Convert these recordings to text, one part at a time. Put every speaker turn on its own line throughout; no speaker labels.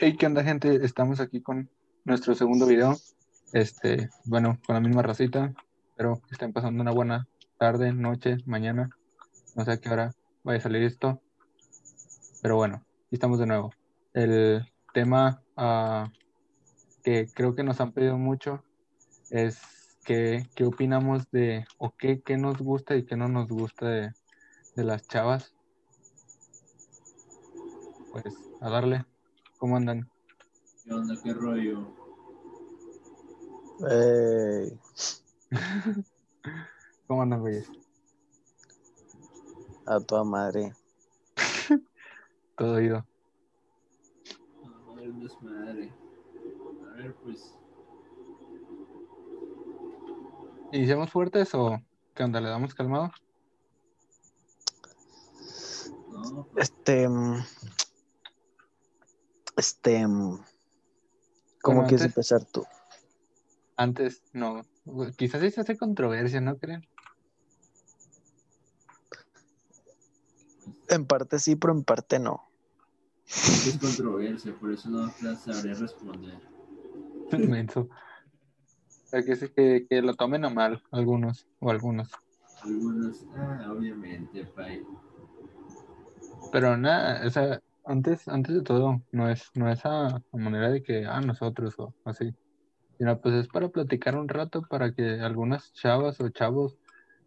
Hey, ¿qué onda, gente? Estamos aquí con nuestro segundo video. Este, bueno, con la misma racita. Espero que estén pasando una buena tarde, noche, mañana. No sé a qué hora vaya a salir esto. Pero bueno, estamos de nuevo. El tema ah, que creo que nos han pedido mucho es que, qué opinamos de, o qué, qué nos gusta y qué no nos gusta de, de las chavas. Pues a darle. ¿Cómo andan?
¿Qué onda? ¿Qué rollo?
Ey,
¿Cómo andan, güeyes?
a toda madre.
Todo oído.
A ver, desmadre. A ver, pues.
¿Iniciamos fuertes o qué onda? ¿Le damos calmado?
No, pues.
Este. Este. ¿Cómo
Bueno,
quieres
antes-
empezar tú?
Antes, no. Quizás se hace controversia, ¿no creen?
En parte sí, pero en parte no.
Es controversia, por eso no sabré responder.
Menso. O sea, que, que, que lo tomen a mal algunos o algunos.
Algunos, ah, obviamente, pay.
Pero nada, o sea, antes, antes de todo, no es, no es a, a manera de que, ah, nosotros o así. Sino pues es para platicar un rato para que algunas chavas o chavos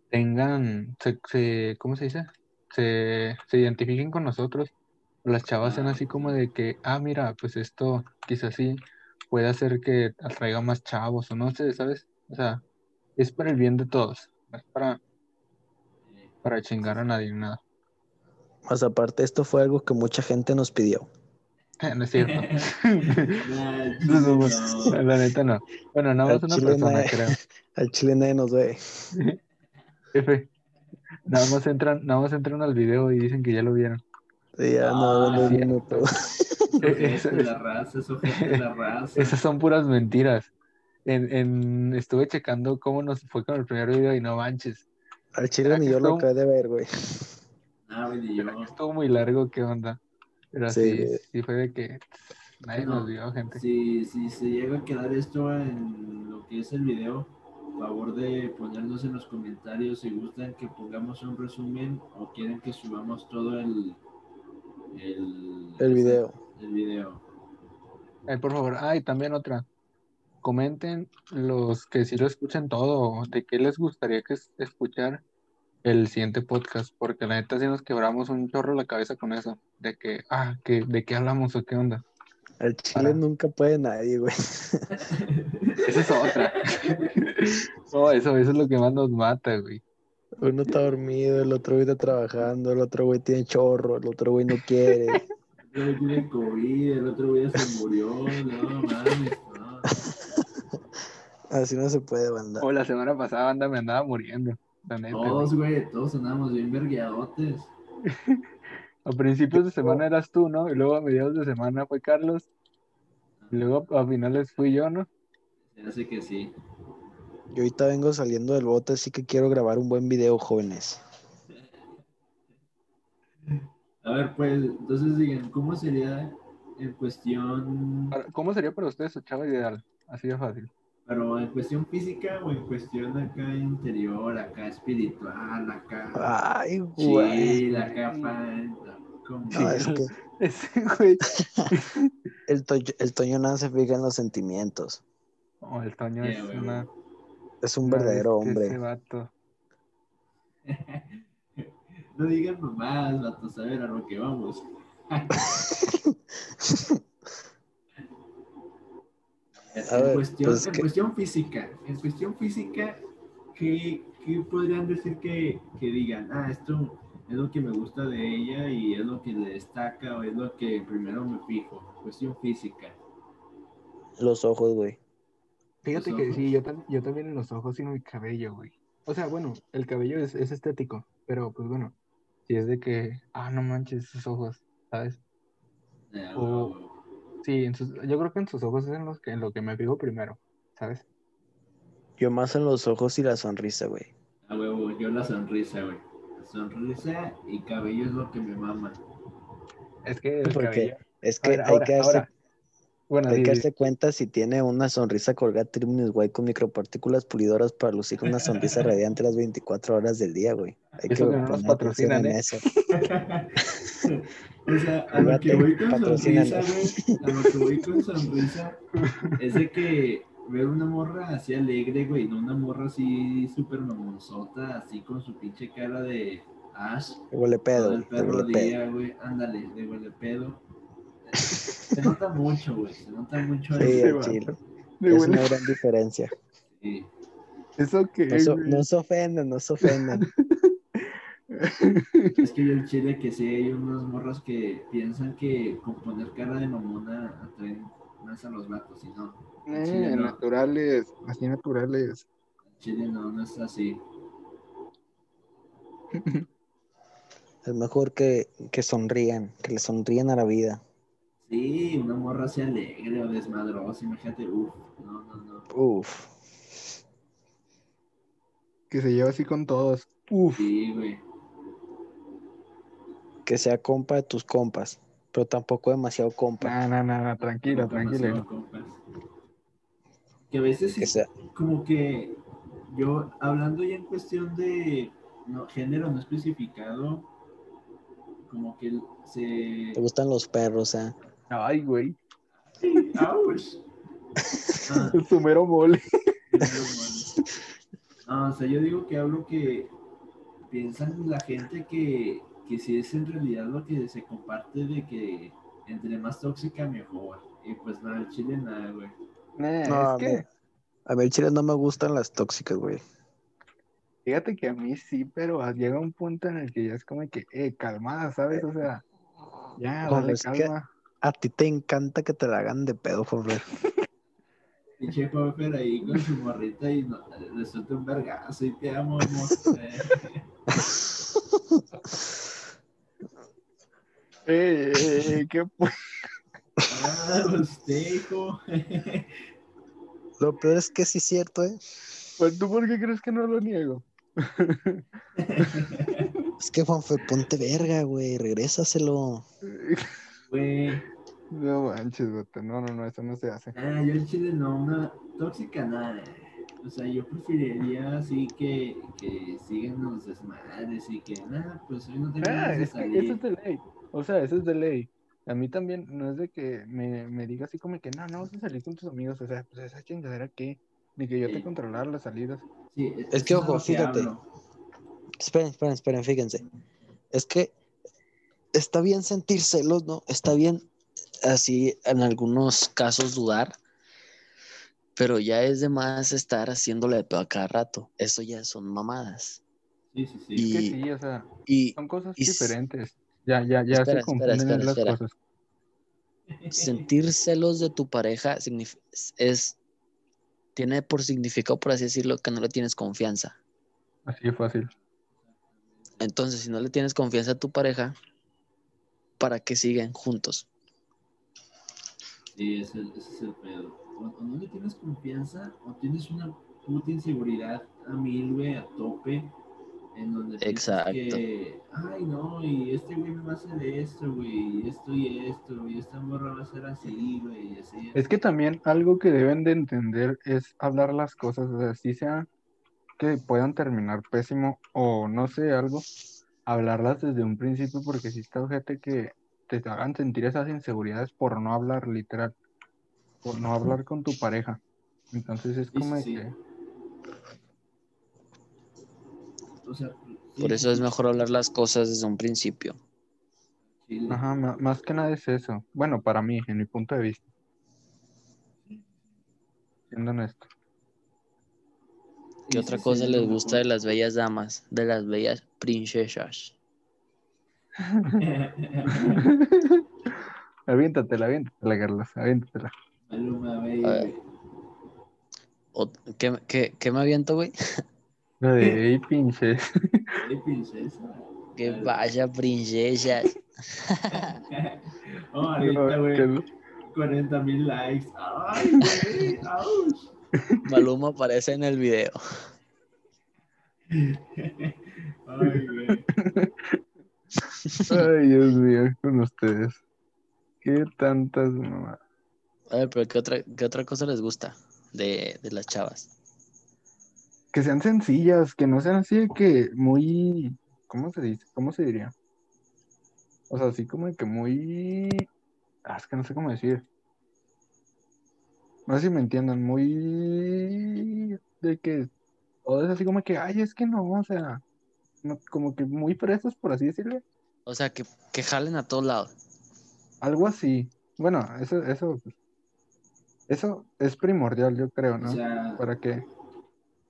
tengan, se, se, ¿cómo se dice? Se, se identifiquen con nosotros. Las chavas sean así como de que, ah, mira, pues esto quizás sí puede hacer que atraiga más chavos o no sé, ¿sabes? O sea, es para el bien de todos, no es para, para chingar a nadie, nada.
Más aparte, esto fue algo que mucha gente nos pidió.
No es cierto.
nah,
No, no,
no.
La neta no. Bueno, nada más una
chile
persona,
nadie-
creo.
Al chile nadie nos ve.
Jefe. Nada más entran, nada más entran al video y dicen que ya lo vieron.
Ya no,
Ah,
no es
sí.
minuto.
Eso
de
es-
la raza, es ojete de la raza.
Esas son puras mentiras. En, en, estuve checando cómo nos fue con el primer video y no manches.
Al chile
¿Será
ni yo lo acabé de ver, güey.
Ah, yo.
Estuvo muy largo, ¿qué onda? Pero sí,
Sí.
sí, fue de que nadie
No,
nos vio, gente.
Si, si se llega a quedar esto en lo que es el video, favor de ponernos en los comentarios si gustan que pongamos un resumen o quieren que subamos todo el el,
El video.
el video.
Ay, por favor. Ah, y también otra. Comenten los que sí lo escuchen todo, de qué les gustaría que es- escuchar el siguiente podcast, porque la neta sí nos quebramos un chorro la cabeza con eso, de que, ah, que, de qué hablamos o qué onda.
Al chile
Para.
nunca puede nadie, güey.
Esa es otra. no, eso, eso es lo que más nos mata, güey.
Uno está dormido, el otro güey está trabajando, el otro güey tiene chorro, el otro güey no quiere.
El otro güey tiene COVID, el otro güey ya se murió, no mames, no.
Así no se puede, banda.
O la semana pasada anda me andaba muriendo, la neta. güey.
Todos, güey, todos andamos bien vergueadotes.
A principios de semana eras tú, ¿no? Y luego a mediados de semana fue Carlos. Y luego a finales fui yo, ¿no?
Se hace que sí.
Yo ahorita vengo saliendo del bote, así que quiero grabar un buen video, jóvenes.
A ver, pues, entonces digan, ¿cómo sería en cuestión,
¿Cómo sería para ustedes su chava ideal? Así de fácil.
Pero en cuestión física o en cuestión acá interior, acá espiritual, acá
Ay, güey.
chill, acá.
No, es que
Ese güey.
el, Toño- el Toño nada se fija en los sentimientos.
Oh, el Toño es
güey,
una.
Es un verdadero
bestia Ese
hombre.
vato.
No digan nomás, vatos, a ver a lo que vamos. En,
ver,
cuestión,
pues
en
que-
cuestión física, en cuestión física, ¿qué, qué podrían decir que, que digan? Ah, esto es lo que me gusta de ella y es lo que le destaca o es lo que primero me fijo. Cuestión física.
Los ojos, güey.
Fíjate
Los
que
ojos.
sí, yo, tam- yo también en los ojos y en el cabello, güey. O sea, bueno, el cabello es, es estético, pero pues bueno, si es de que, ah, no manches, sus ojos, ¿sabes?
Eh,
O-. Sí, en sus- yo creo que en sus ojos es en, los que, en lo que me fijo primero, ¿sabes?
Yo más en los ojos y la sonrisa, güey.
A huevo, yo la sonrisa, güey. Sonrisa y cabello es lo que me mama.
Es que el cabello.
es que
ver,
hay
ahora,
que darse,
ahora, Bueno,
Hay que darse cuenta si tiene una sonrisa colgada Tribunis White con micropartículas pulidoras para lucir una sonrisa radiante las 24 horas del día, güey. Hay que
Eso que no nos patrocinan,
en
¿eh?
eso.
o sea, a lo que voy con sonrisa, güey. A lo que voy con sonrisa es de que ver una morra así alegre, güey, no una morra así súper mamonzota, así con su pinche cara de Ash.
Me huele pedo,
perro
huele pedo.
día, güey. Ándale, de huele pedo. Se nota mucho, güey. Se nota mucho
Sí, chile.
De
Es una gran diferencia.
Sí.
¿Eso qué,
No, so- no se ofenden, no se ofenden.
Es que yo en Chile que sí hay unas morras que piensan que con poner cara de mamona atraen más a los vatos y no.
Eh,
no.
naturales, así naturales.
En Chile no, no es así.
Es mejor que, que sonrían, que le sonrían a la vida.
Sí, una morra así alegre o desmadrosa, imagínate, uff, no, no, no.
Uf.
Que se lleva así con todos. Uf.
Sí, güey.
Que sea compa de tus compas, pero tampoco demasiado compa.
No, no, no, no, tranquilo, tranquilo.
compas. Que a veces
Que sea,
como que yo hablando ya en cuestión de no, género no especificado, como que se...
te gustan los perros, ¿eh?
Ay, güey.
Sí. Ah,
Su mero mole.
no, o sea, yo digo que hablo que piensan la gente que, que si es en realidad lo que se comparte de que entre más tóxica mejor. Y pues nada, el chile nada, güey.
Nah,
No,
es que,
A el chile no me gustan las tóxicas, güey.
fíjate que a mí sí, pero llega un punto en el que ya es como que, eh, calmada, ¿sabes? O sea, ya,
No,
dale calma.
A ti te encanta que te la hagan de pedo, joder.
Pinche Puffer ahí con su morrita y no, resulta un vergazo y te amo, amor. Eh,
Eh, eh, ¿qué?
Ah, usted, hijo.
Lo peor es que sí es cierto, ¿eh?
Pues tú, ¿por qué crees que no lo niego?
Es que Juanfe, ponte verga, güey. Regrésaselo.
Güey.
No manches, vato. No, no, no, eso no se hace.
Ah, yo en Chile no, una tóxica nada. O sea, yo preferiría así que, que sigan los desmadres y que nada, pues hoy no tengo
Ah, es que eso es de ley. O sea, eso es de ley. A mí también no es de que me, me diga así como que no, no vas a salir con tus amigos. O sea, pues esa chingadera qué. Ni que yo te controlara las salidas.
Sí,
Es que,
eso
ojo, fíjate.
hablo.
Esperen, esperen, esperen, fíjense. Es que está bien sentir celos, ¿no? Está bien así en algunos casos dudar, pero ya es de más estar haciéndole de pedo a cada rato. Eso ya son mamadas.
Sí, sí, sí.
Es que
Y-
sí, o sea,
Y
son cosas
y
diferentes. Ya, ya, ya
Espera,
se confunden
espera,
en las
espera.
cosas.
sentir celos de tu pareja es tiene por significado, por así decirlo, que no le tienes confianza.
Así de fácil.
Entonces, si no le tienes confianza a tu pareja, ¿para qué siguen juntos?
Sí, ese, ese es el pedo. O, o no le tienes confianza o tienes una puta inseguridad a mil, güey, a tope. En donde
Exacto.
que, ay, no, y este güey me va a hacer esto, güey, y esto y esto, y esta morra va a ser así, güey, y así.
Es que también algo que deben de entender es hablar las cosas, o sea, si sea que puedan terminar pésimo o no sé, algo, hablarlas desde un principio porque si está gente que te hagan sentir esas inseguridades por no hablar literal, por no hablar con tu pareja. Entonces es como
sí, sí.
que,
O sea, sí,
Por eso es mejor hablar las cosas desde un principio.
ajá, más que nada es eso. Bueno, para mí, en mi punto de vista. Siendo honesto.
¿Qué
Sí,
otra
sí,
cosa
sí,
les gusta de las bellas damas, de las bellas princesas?
aviéntatela, aviéntatela, Carlos, aviéntatela.
Maluma,
A ver. ¿Qué, qué- qué me aviento, güey?
Lo de, "Ey, pinches.
Ay, princesa.
Que
Dale.
vaya, princesas.
Oh, ahorita, güey.
Que-
40 mil likes. Ay, güey. Ouch.
Maluma aparece en el video.
Ay, güey.
Ay, Dios mío, con ustedes. Qué tantas mamadas.
A ver, pero ¿qué otra, qué otra cosa les gusta de, de las chavas?
Que sean sencillas, que no sean así de que muy, ¿cómo se dice? ¿Cómo se diría? O sea, así como de que muy, ah, es que no sé cómo decir. No sé si me entiendan, muy de que, o es así como que, ay, es que no, o sea, no- como que muy fresas, por así decirlo.
O sea, que, que jalen a todos lados.
Algo así. Bueno, eso, eso, eso es primordial, yo creo,
O
¿no?
sea,
Para que,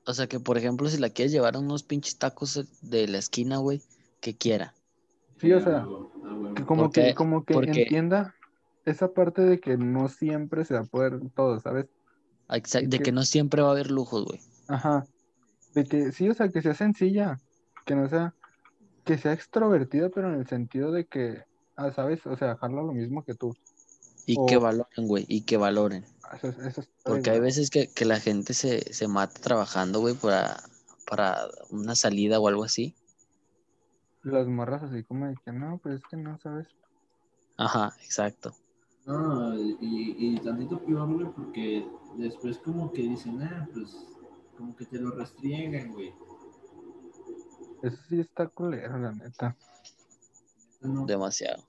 O sea, que por ejemplo, si la quieres llevar a unos pinches tacos de la esquina, güey, que quiera.
sí, o sea,
huevo, a huevo.
que como
Porque-
que, como que
porque-
entienda esa parte de que no siempre se va a poder todo, ¿sabes?
Exa-
Y
De
que-
que no siempre va a haber lujos, güey.
Ajá. De que sí, o sea, que sea sencilla, que no sea, que sea extrovertida, pero en el sentido de que, ah, ¿sabes? O sea, jala lo mismo que tú.
Y que valoren, güey, y que valoren.
Eso, eso de
Porque hay veces que, que la gente se, se mata trabajando, güey, para, para una salida o algo así.
Las morras así como de que no, pues es que no, ¿sabes?
Ajá, exacto.
No, y, y tantito peor, güey, porque después como que dicen, ah, pues como que te lo restriegan, güey.
Eso sí está culero, la neta.
No,
Demasiado.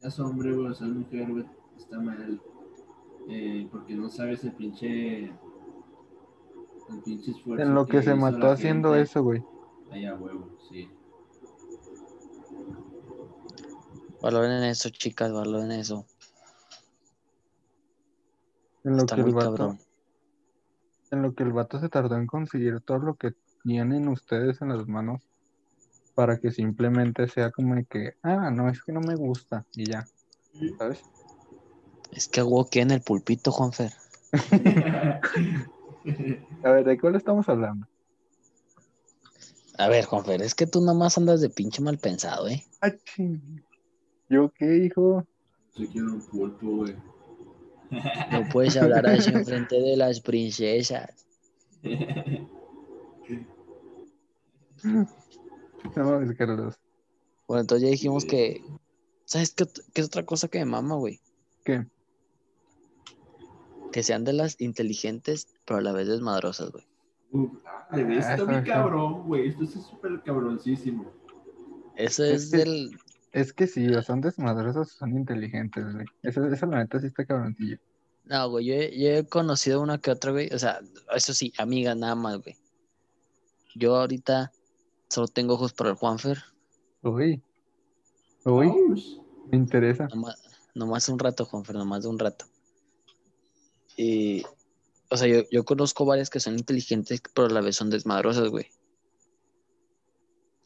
seas hombre, güey, o seas mujer, güey, está mal. Eh, porque no sabes el pinche. El pinche esfuerzo.
En lo que se mató haciendo
gente.
eso, güey.
Ahí a huevo, sí.
Valoren eso, chicas, valoren eso.
En lo
Está
que el vato,
cabrón.
en lo que el vato se tardó en conseguir todo lo que tienen ustedes en las manos para que simplemente sea como de que, ah, no, es que no me gusta y ya, ¿sabes?
Es que hago que en el pulpito, Juanfer.
A ver, ¿de cuál estamos hablando?
A ver, Juanfer, es que tú nomás andas de pinche mal pensado, ¿eh?
Ah. ¿Yo qué, hijo?
Yo quiero un pulpo, güey.
No puedes hablar así enfrente de las princesas.
No, es Carlos.
Bueno, entonces ya dijimos que. ¿Sabes qué, qué es otra cosa que me mama, güey?
¿Qué?
Que sean de las inteligentes, pero a la vez desmadrosas, güey.
Uf, de
Ah,
muy
eso.
cabrón, güey. Esto es súper cabroncísimo.
Eso
Es
del.
Es que sí, o son desmadrosos o son inteligentes, güey. Eso, eso la neta sí está cabroncillo.
No, güey, yo, he- yo he conocido una que otra, güey. O sea, eso sí, amiga nada más, güey. Yo ahorita solo tengo ojos para el Juanfer.
Uy. Uy, me interesa.
Nomás, nomás un rato, Juanfer, nomás de un rato. Y, o sea, yo, yo conozco varias que son inteligentes, pero a la vez son desmadrosas, güey.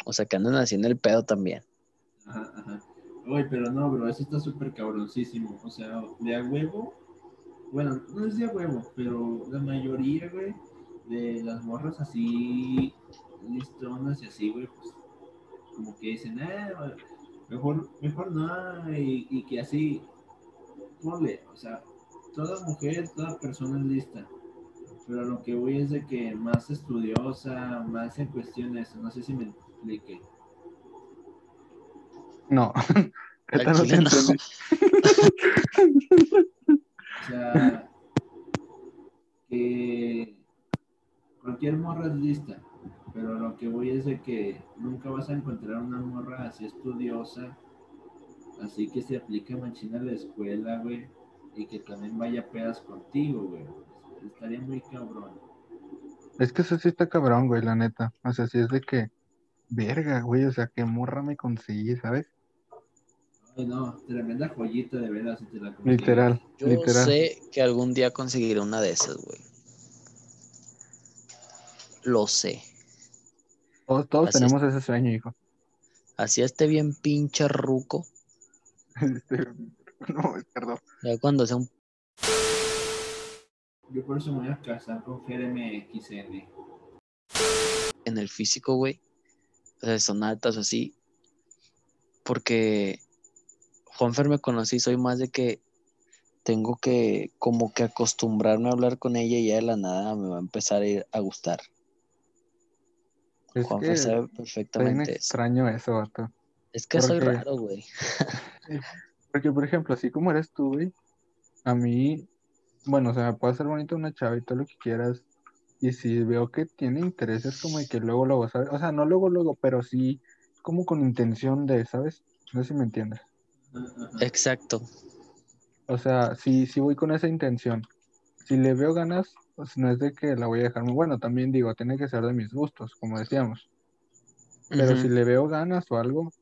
O sea, que andan haciendo el pedo también.
Ajá. Uy, pero no, bro, eso está súper cabroncísimo. O sea, de a huevo. Bueno, no es de a huevo, pero la mayoría, güey, de las morras así, listonas y así, güey, pues como que dicen, ah, mejor, mejor no, y, y que así, ponle, o sea, toda mujer, toda persona es lista. Pero lo que voy es de que más estudiosa, más en cuestiones, no sé si me explique.
No. Esta no entendí.
O sea, que cualquier morra es lista, pero lo que voy es de que nunca vas a encontrar una morra así estudiosa, así que se aplique machina a la escuela, güey, y que también vaya pedas contigo, güey. Estaría muy cabrón.
Es que eso sí está cabrón, güey, la neta. O sea, sí es de que, verga, güey, o sea, qué morra me conseguí, ¿sabes?
Ay, no, tremenda joyita de veras si te la consigues.
Literal,
Yo
literal.
sé que algún día conseguiré una de esas, güey. Lo sé.
Todos, todos
es.
tenemos ese sueño, hijo.
Así esté bien pinche ruco.
Este, no, perdón.
Ya cuando sea un
Yo por eso me voy a casar con FRMXN.
en el físico, güey. O sea, son altas o así. Porque Juanfer me conocí, soy más de que tengo que como que acostumbrarme a hablar con ella y ya de la nada me va a empezar a, ir a gustar.
Es
Juanfer sabe perfectamente eso.
extraño eso, vato.
Es que soy raro, güey.
Porque, por ejemplo, así como eres tú, güey, a mí, bueno, o sea, me puede hacer bonito una chava y todo lo que quieras. Y si veo que tiene intereses como de que luego, luego, ¿sabes? O sea, no luego, luego, pero sí como con intención de, ¿sabes? No sé si me entiendes.
Exacto.
O sea, si, si voy con esa intención, si le veo ganas, pues no es de que la voy a dejar muy bueno, también digo, tiene que ser de mis gustos, como decíamos. Pero si le veo ganas o algo,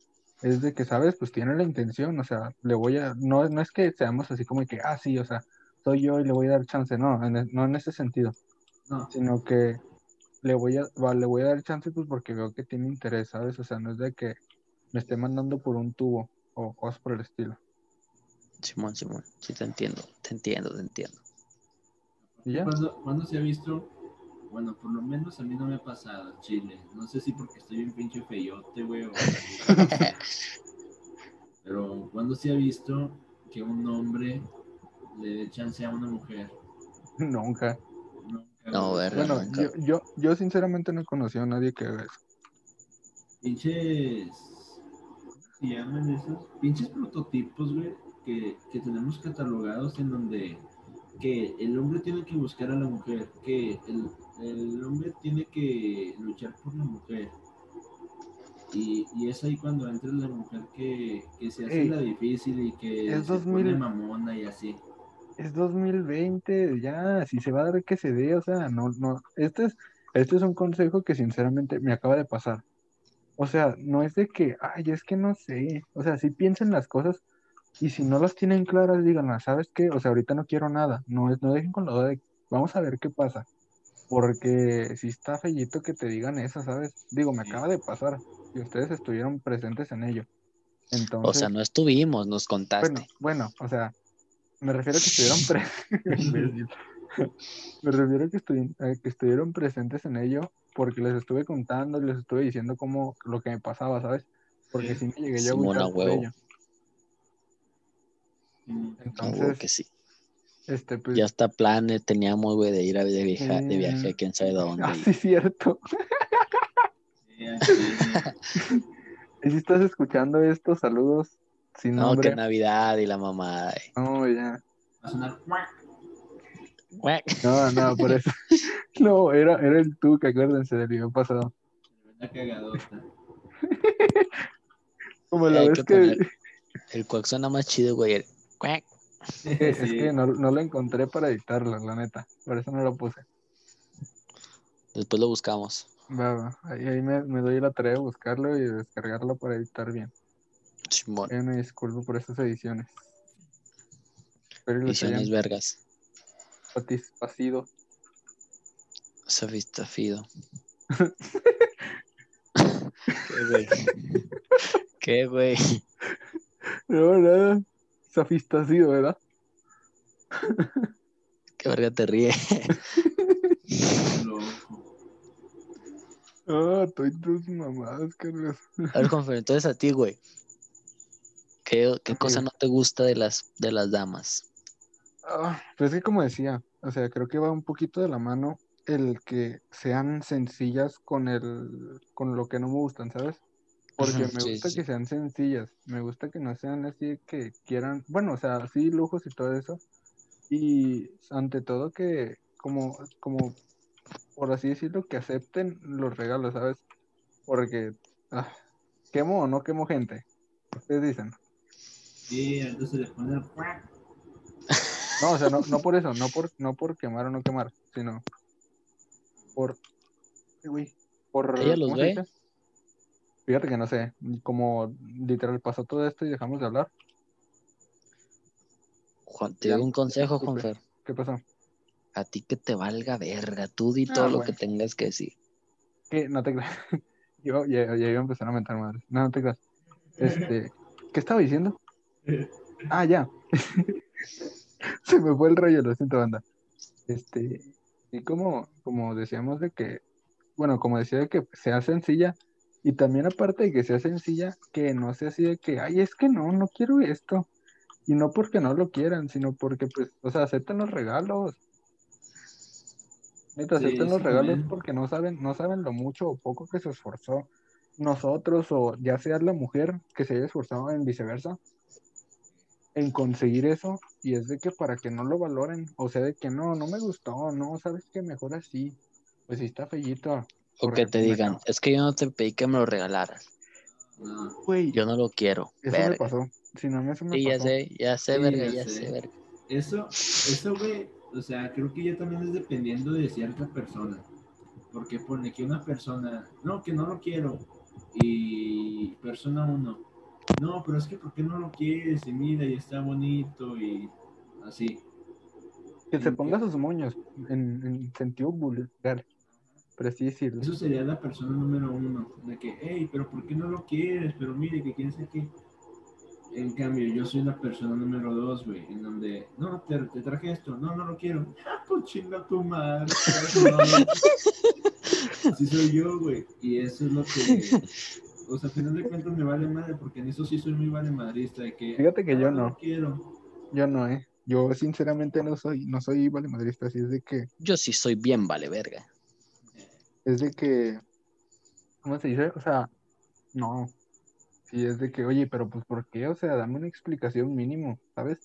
es de que, ¿sabes? Pues tiene la intención, o sea, le voy a, no, no es que seamos así como que, ah, sí, o sea, soy yo y le voy a dar chance, no, en e- no en ese sentido,
No,
sino que le voy a, va, le voy a dar chance pues porque veo que tiene interés, ¿sabes? O sea, no es de que me esté mandando por un tubo o cosas por el estilo.
Simón, Simón. Sí, te entiendo. Te entiendo, te entiendo.
¿Y ya?
¿Cuándo, cuándo se ha visto? Bueno, por lo menos a mí no me ha pasado, Chile. No sé si porque estoy bien pinche feyote, güey, o... Pero ¿cuándo se ha visto que un hombre le dé chance a una mujer?
Nunca.
Nunca,
No, verga.
Bueno,
nunca.
yo, yo, yo sinceramente no he conocido a nadie que haga eso.
Pinches... ¿Cómo se llaman esos? Pinches prototipos, güey, que, que tenemos catalogados en donde que el hombre tiene que buscar a la mujer, que el, el hombre tiene que luchar por la mujer. Y, y es ahí cuando entra la mujer que, que se hace
Ey,
la difícil y que
es
se
2000.
pone mamona y así.
Es 2020, ya, si se va a dar que se dé, o sea, no, no, este es, este es un consejo que sinceramente me acaba de pasar. O sea, no es de que, ay, es que no sé, o sea, si piensen las cosas y si no las tienen claras, díganlas, ¿sabes qué? O sea, ahorita no quiero nada, no, es- no dejen con la duda de, vamos a ver qué pasa, porque si está fellito que te digan eso, ¿sabes? Digo, me
Sí.
acaba de pasar y ustedes estuvieron presentes en ello.
O
Entonces,
sea, no estuvimos, nos contaste.
bueno, bueno, o sea, me refiero a que estuvieron presentes. me refiero a que, estu- a que estuvieron presentes en ello porque les estuve contando, les estuve diciendo cómo lo que me pasaba, ¿sabes? Porque sí me llegué yo a
huevo.
Entonces,
que sí.
este, pues,
Ya hasta planes teníamos, güey, de ir a, de, viaja- de viaje a quién sabe dónde.
ah, sí, cierto.
sí, aquí,
Y si estás escuchando esto, saludos sin
No,
nombre.
que Navidad y la mamada. eh.
No, ya.
va a sonar ¡cuac!
Guac.
No, no, por eso. No, era, era el tú, que acuérdense del video pasado.
Cagadota.
Como la
Hay
vez
que El cuac suena más chido, güey. el cuac.
que- es
Sí.
que no, no lo encontré para editarlo, la neta. Por eso no lo puse.
Después lo buscamos.
Va, va. Ahí, ahí me, me doy la tarea de buscarlo y de descargarlo para editar bien.
Simón.
Eh, me disculpo por estas ediciones.
Ediciones
hayan
vergas.
Satisfacido.
Satisfacido. ¿Qué, güey? ¿Qué, güey?
No, nada. Satisfacido, ¿verdad?
¿Qué verga te ríe?
Loco.
Ah, estoy tus mamadas, Carlos.
A ver, Juanfer, entonces a ti, güey. ¿Qué, qué cosa no te gusta de las, de las damas?
Ah, pues es que como decía, o sea, creo que va un poquito de la mano el que sean sencillas con el, con lo que no me gustan, ¿sabes? Porque me
sí,
gusta
sí.
que sean sencillas, me gusta que no sean así que quieran, bueno, o sea, sí lujos y todo eso, y ante todo que como, como, por así decirlo, que acepten los regalos, ¿sabes? Porque, ah, ¿quemo o no quemo gente? Ustedes dicen.
Sí, entonces se le pone el ¡cuac!
No, o sea, no, no por eso, no por, no por quemar o no quemar, sino por, güey, por,
¿Ella los
¿cómo se
ve?
dice? Fíjate que no sé, como literal pasó todo esto y dejamos de hablar.
Juan, te doy un consejo. Juanfer.
¿Qué pasó?
A ti que te valga verga. Tú di
Ah,
todo lo que tengas que decir.
¿Qué? No te creas. Yo ya, ya iba a empezar a mentar madres. No, no te creas. Este, ¿qué estaba diciendo? Ah, ya. Se me fue el rollo, lo siento, banda. Este, y como, como decíamos de que, bueno, como decía de que sea sencilla, y también aparte de que sea sencilla, que no sea así de que, ay, es que no, no quiero esto. Y no porque no lo quieran, sino porque, pues, o sea, acepten los regalos. Neta,
Sí,
acepten los regalos porque no saben, no saben lo mucho o poco que se esforzó nosotros, o ya sea la mujer que se haya esforzado en viceversa. En conseguir eso y es de que para que no lo valoren, o sea, de que no, no me gustó, no, sabes que mejor así, pues sí está fellito.
O que te digan, es que yo no te pedí que me lo regalaras.
Güey,
Yo no lo quiero.
eso me pasó. Si no, eso me
Sí, ya
pasó.
sé, ya sé,
Sí,
verga,
ya
ya
sé.
sé, verga.
Eso, eso, güey, o sea, creo que ya también es dependiendo de cierta persona. Porque pone que una persona, no, que no lo quiero. Y persona uno, no, pero es que ¿por qué no lo quieres? Y mira, y está bonito y así.
Que se ponga sus moños en, en sentido vulgar, por así decirlo.
Eso sería la persona número uno. De que, hey, pero ¿por qué no lo quieres? Pero mire, que quién sabe qué. En cambio, yo soy la persona número dos, güey, en donde, no, te, te traje esto, no, no lo quiero. Ah, pues chinga tu madre. no. Así soy yo, güey. Y eso es lo que, o sea, al final de cuentas me vale madre, porque en eso sí soy muy vale madrista, de que,
Fíjate que yo no.
quiero.
Yo no, eh. Yo sinceramente no soy, no soy vale madrista, así es de que,
Yo sí soy bien vale verga.
es de que, ¿cómo se dice? O sea, no. Sí, es de que, oye, pero pues ¿por qué? O sea, dame una explicación mínimo, ¿sabes?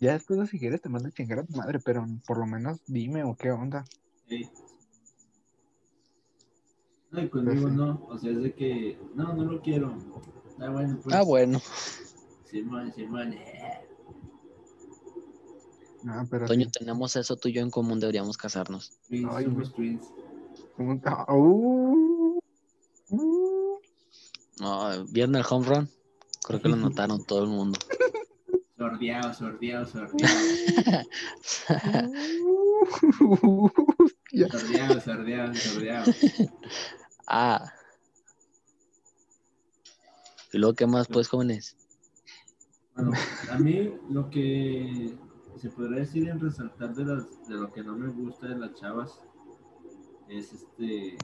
Ya después si quieres te mando a chingar a tu madre, pero por lo menos dime o qué onda.
Ey. No, y conmigo
Pues sí.
no, o sea, es de que, no, no lo quiero. Ah, bueno, pues.
Ah, bueno.
Simón, Simón. eh.
No, pero
Toño,
sí.
tenemos eso tú y yo en común, deberíamos casarnos.
Twins,
Ay,
somos twins.
¿Cómo ta- Uh, uh.
No, ¿Vieron el home run? Creo que lo notaron todo el mundo.
Sordeado, sordeado, sordeado. Sordeado, sordeado, sordeado.
Ah. ¿Y luego qué más, pues, jóvenes?
Bueno, a mí lo que se podría decir en resaltar de, las, de lo que no me gusta de las chavas es este.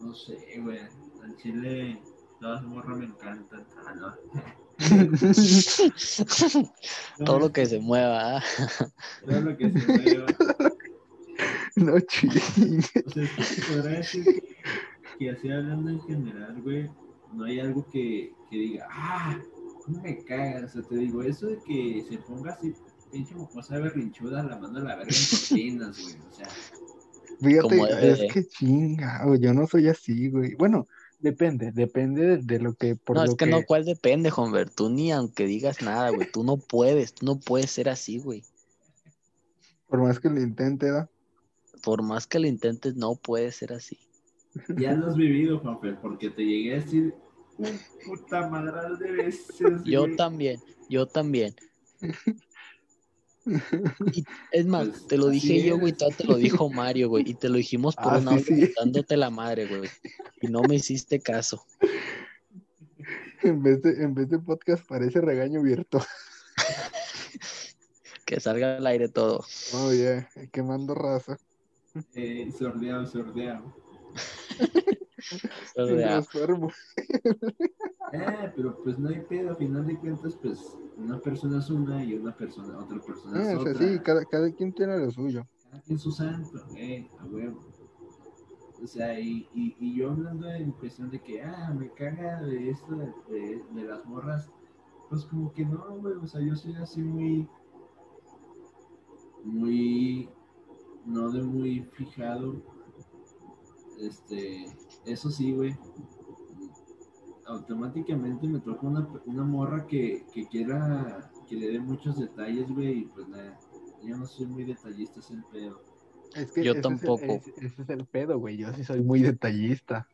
No sé, güey. Al chile, todas morras me encantan. Ah, no.
Todo lo que se mueva. ¿ah?
Todo lo que se mueva.
No chingues.
O sea, es que se podrá decir que, que así hablando en general, güey, no hay algo que, que diga, ah, ¿cómo me cagas? O sea, te digo, eso de que se ponga así, pinche mocosa berrinchuda, la mano a la verga en cortinas, güey. O sea,
Fíjate, es que chinga, güey, yo no soy así, güey. Bueno, depende, depende de, de lo que, por
no,
lo
es que, no, ¿cuál depende, Homer? Tú ni aunque digas nada, güey. Tú no puedes, tú no puedes ser así, güey.
por más que lo intente, ¿da?
Por más que lo intentes, no puedes ser así.
ya lo has vivido, Juanfer, porque te llegué a decir un puta madral de veces.
Yo
güey.
también, yo también. Y, es más,
Pues,
te lo dije yo, güey, todo te lo dijo Mario, güey, y te lo dijimos por
Ah,
un
sí,
audio
sí.
dándote la madre, güey. Y no me hiciste caso.
En vez de, en vez de podcast parece regaño virtual.
Que salga al aire todo.
Oh, yeah, quemando raza.
Eh, sordeado, sordeado.
O sea,
Enfermo.
Eh, pero pues no hay pedo, a final de cuentas, pues una persona es una y una persona, otra persona
Ah,
es
o sea,
otra.
sí, cada, cada quien tiene lo suyo.
Cada quien su santo, eh, a huevo. O sea, y, y, y yo hablando en cuestión de que, ah, me caga de esto, de, de, de las morras, pues como que no, güey, o sea, yo soy así muy, muy, no de muy fijado, este, eso sí, güey, automáticamente me toca una, una morra que, que quiera, que le dé muchos detalles, güey, y pues nada, yo no soy muy detallista, es el pedo.
Es que
Yo
ese es el-
tampoco.
ese- ese es el pedo, güey. Yo sí soy muy detallista.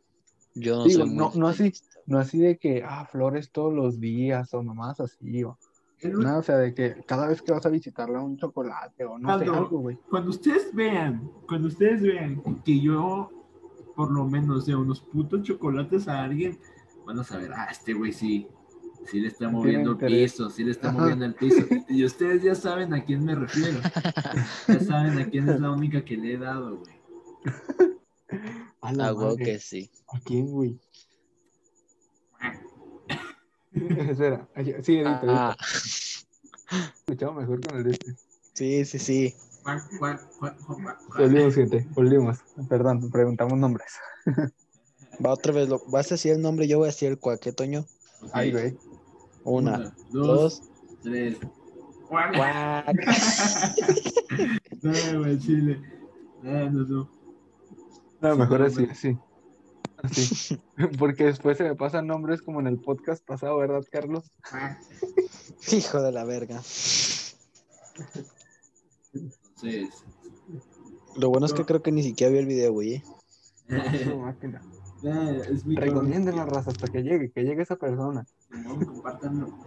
Yo no
Digo,
soy muy
no- no así. No así de que, ah, flores todos los días o nomás así. O, no, o sea, de que cada vez que vas a visitarle un chocolate o no sé,
Aldo.
algo, güey.
cuando ustedes vean, cuando ustedes vean que yo por lo menos de unos putos chocolates a alguien, van a saber, ah, este güey sí, sí le está moviendo el piso, sí le está
Ajá.
moviendo el piso. Y ustedes ya saben a quién me refiero. Ya saben a quién es la única que le he dado, güey.
A la
Ah,
madre.
que sí.
¿A quién, güey? Espera, sí, edita.
Ah,
Escuchaba mejor con el de este.
sí, sí, sí.
Cuac, cuac, cuac, cuac, cuac.
Volvimos, gente, volvimos. Perdón, preguntamos nombres.
Va otra vez, lo, vas a decir el nombre, yo voy a decir el cuaque, Toño.
Ok.
Ay, güey.
Una,
Una,
dos,
dos, tres.
cuac.
No, güey, chile. No, no, no.
No,
Sí,
mejor
no,
así, así. Porque después se me pasan nombres como en el podcast pasado, ¿verdad, Carlos?
Hijo de la verga.
Entonces,
Lo bueno es que creo que ni siquiera vi el video, güey. ¿eh?
Máquina. Recomienden la raza hasta que llegue, que llegue esa persona.
No, compártanlo.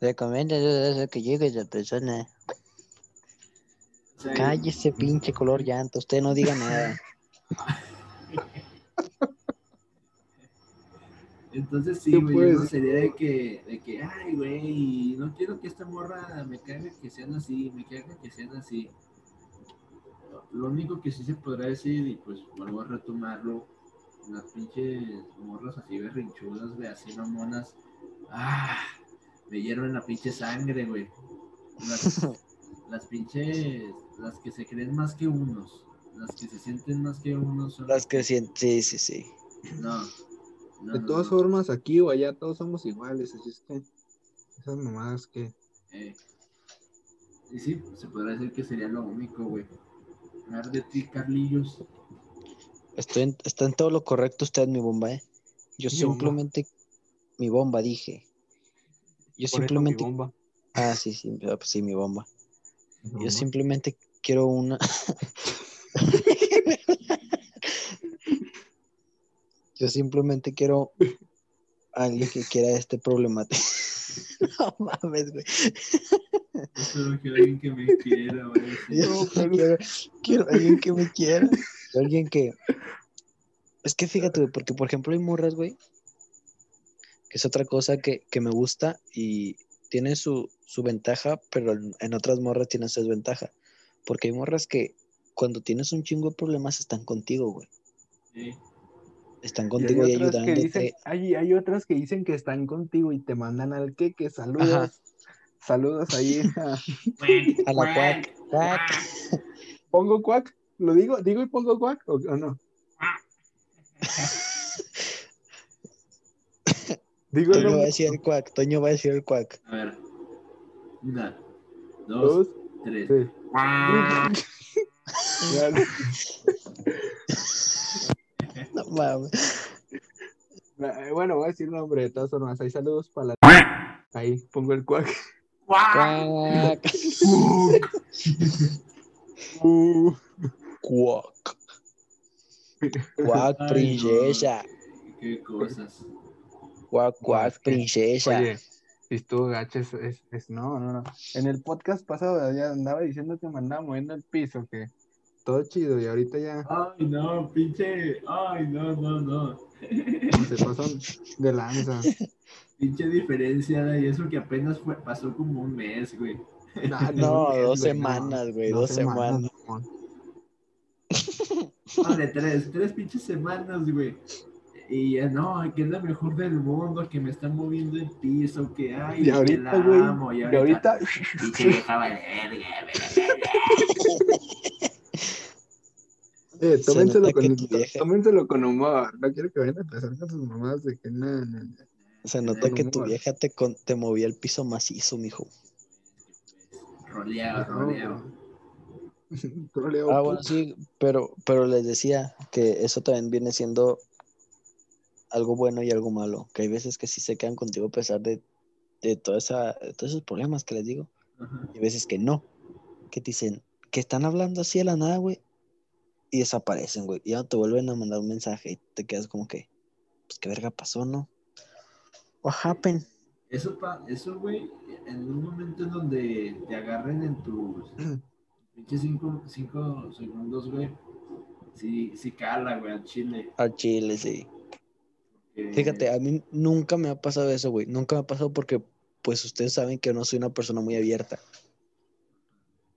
Que llegue esa persona. Cállese, pinche color llanta. Usted no diga nada.
Entonces sí,
¿Qué
güey, no sería de que, de que, ay, güey, no quiero que esta morra me caiga que sean así, me caiga que sean así. Lo único que sí se podrá decir, y pues vuelvo a retomarlo, las pinches morras así berrinchudas, güey, así mamonas, ah, me hierven la pinche sangre, güey. Las, las pinches, las que se creen más que unos, las que se sienten más que unos son
Las que sienten. Sí, sí, sí.
No. No,
De todas
no.
formas, aquí o allá todos somos iguales, así es que esas mamadas que...
Eh, y sí, se podrá decir que sería lo único, güey. Hablar de ti, Carlillos.
Estoy en- está en todo lo correcto usted, mi bomba, ¿eh? Yo
Mi bomba.
simplemente. Mi bomba, dije. Yo
Por eso mi
simplemente.
bomba.
Ah, sí, sí, ah, pues sí, mi bomba.
Mi
Yo
bomba.
simplemente quiero una. Yo simplemente quiero a alguien que quiera este problemático. no mames, güey.
Yo solo quiero alguien que me quiera, güey.
Yo solo quiero, quiero alguien que me quiera. Alguien que. Es que fíjate, güey, porque por ejemplo hay morras, güey, que es otra cosa que, que me gusta y tiene su, su ventaja, pero en, en otras morras tiene su desventaja. Porque hay morras que cuando tienes un chingo de problemas están contigo, güey.
Sí.
Están
Y hay
contigo y,
que
ayudándote.
dicen, hay, hay otras que dicen que están contigo y te mandan al queque, saludos.
Ajá.
Saludos ahí. a-
A la cuac. cuac.
¿Pongo cuac? ¿Lo digo? ¿Digo y pongo cuac o, o no? Digo
Toño va a decir el cuac. Toño va a decir el cuac.
A ver. Una, dos,
Dos,
tres.
tres.
Mames.
eh, Bueno, voy a decir nombre de todas formas. Hay saludos para la. Ahí pongo el cuac.
Cuac. Cuac. Cuac, princesa.
Qué cosas.
Cuac, cuac, princesa.
Oye, si estuvo gacho, es, es, es- no, no, no. En el podcast pasado ya andaba diciendo que me andaba moviendo el piso, que todo chido, y ahorita ya
Ay, no, pinche. Ay, no, no, no.
se pasó de lanza.
Pinche diferencia, y eso que apenas fue, pasó como un mes, güey.
Nah, ni
No,
mes,
dos
güey,
semanas, güey, dos semanas.
mamón.
Vale, tres, tres pinches semanas, güey. Y ya no, que es la mejor del mundo, que me están moviendo el piso, que ay,
Y
que
ahorita,
la
güey,
amo, y
y
ahorita,
ahorita,
pinche vieja vale verga, güey.
Eh,
Se
tómenselo
nota que
con, tómenselo humor. No quiero que vayan a empezar con sus mamás de que no, no, no.
Se nota que tu vieja te, con- te movía el piso macizo, mijo.
Roleado, roleado.
Troleo,
Ah, bueno, sí, pero, pero les decía que eso también viene siendo algo bueno y algo malo. Que hay veces que sí se quedan contigo a pesar de, de, toda esa, de todos esos problemas que les digo.
Ajá.
Y veces que no. Que te dicen que están hablando así de la nada, güey. Y desaparecen, güey. Y ya te vuelven a mandar un mensaje y te quedas como que, pues qué verga pasó, ¿no? What happened?
Eso, pa, eso, güey, en un momento en donde te agarren en tus pinches cinco, cinco segundos, güey, sí, sí cala, güey, al chile.
Al chile, sí.
Eh,
Fíjate, a mí nunca me ha pasado eso, güey. Nunca me ha pasado porque, pues, ustedes saben que no soy una persona muy abierta.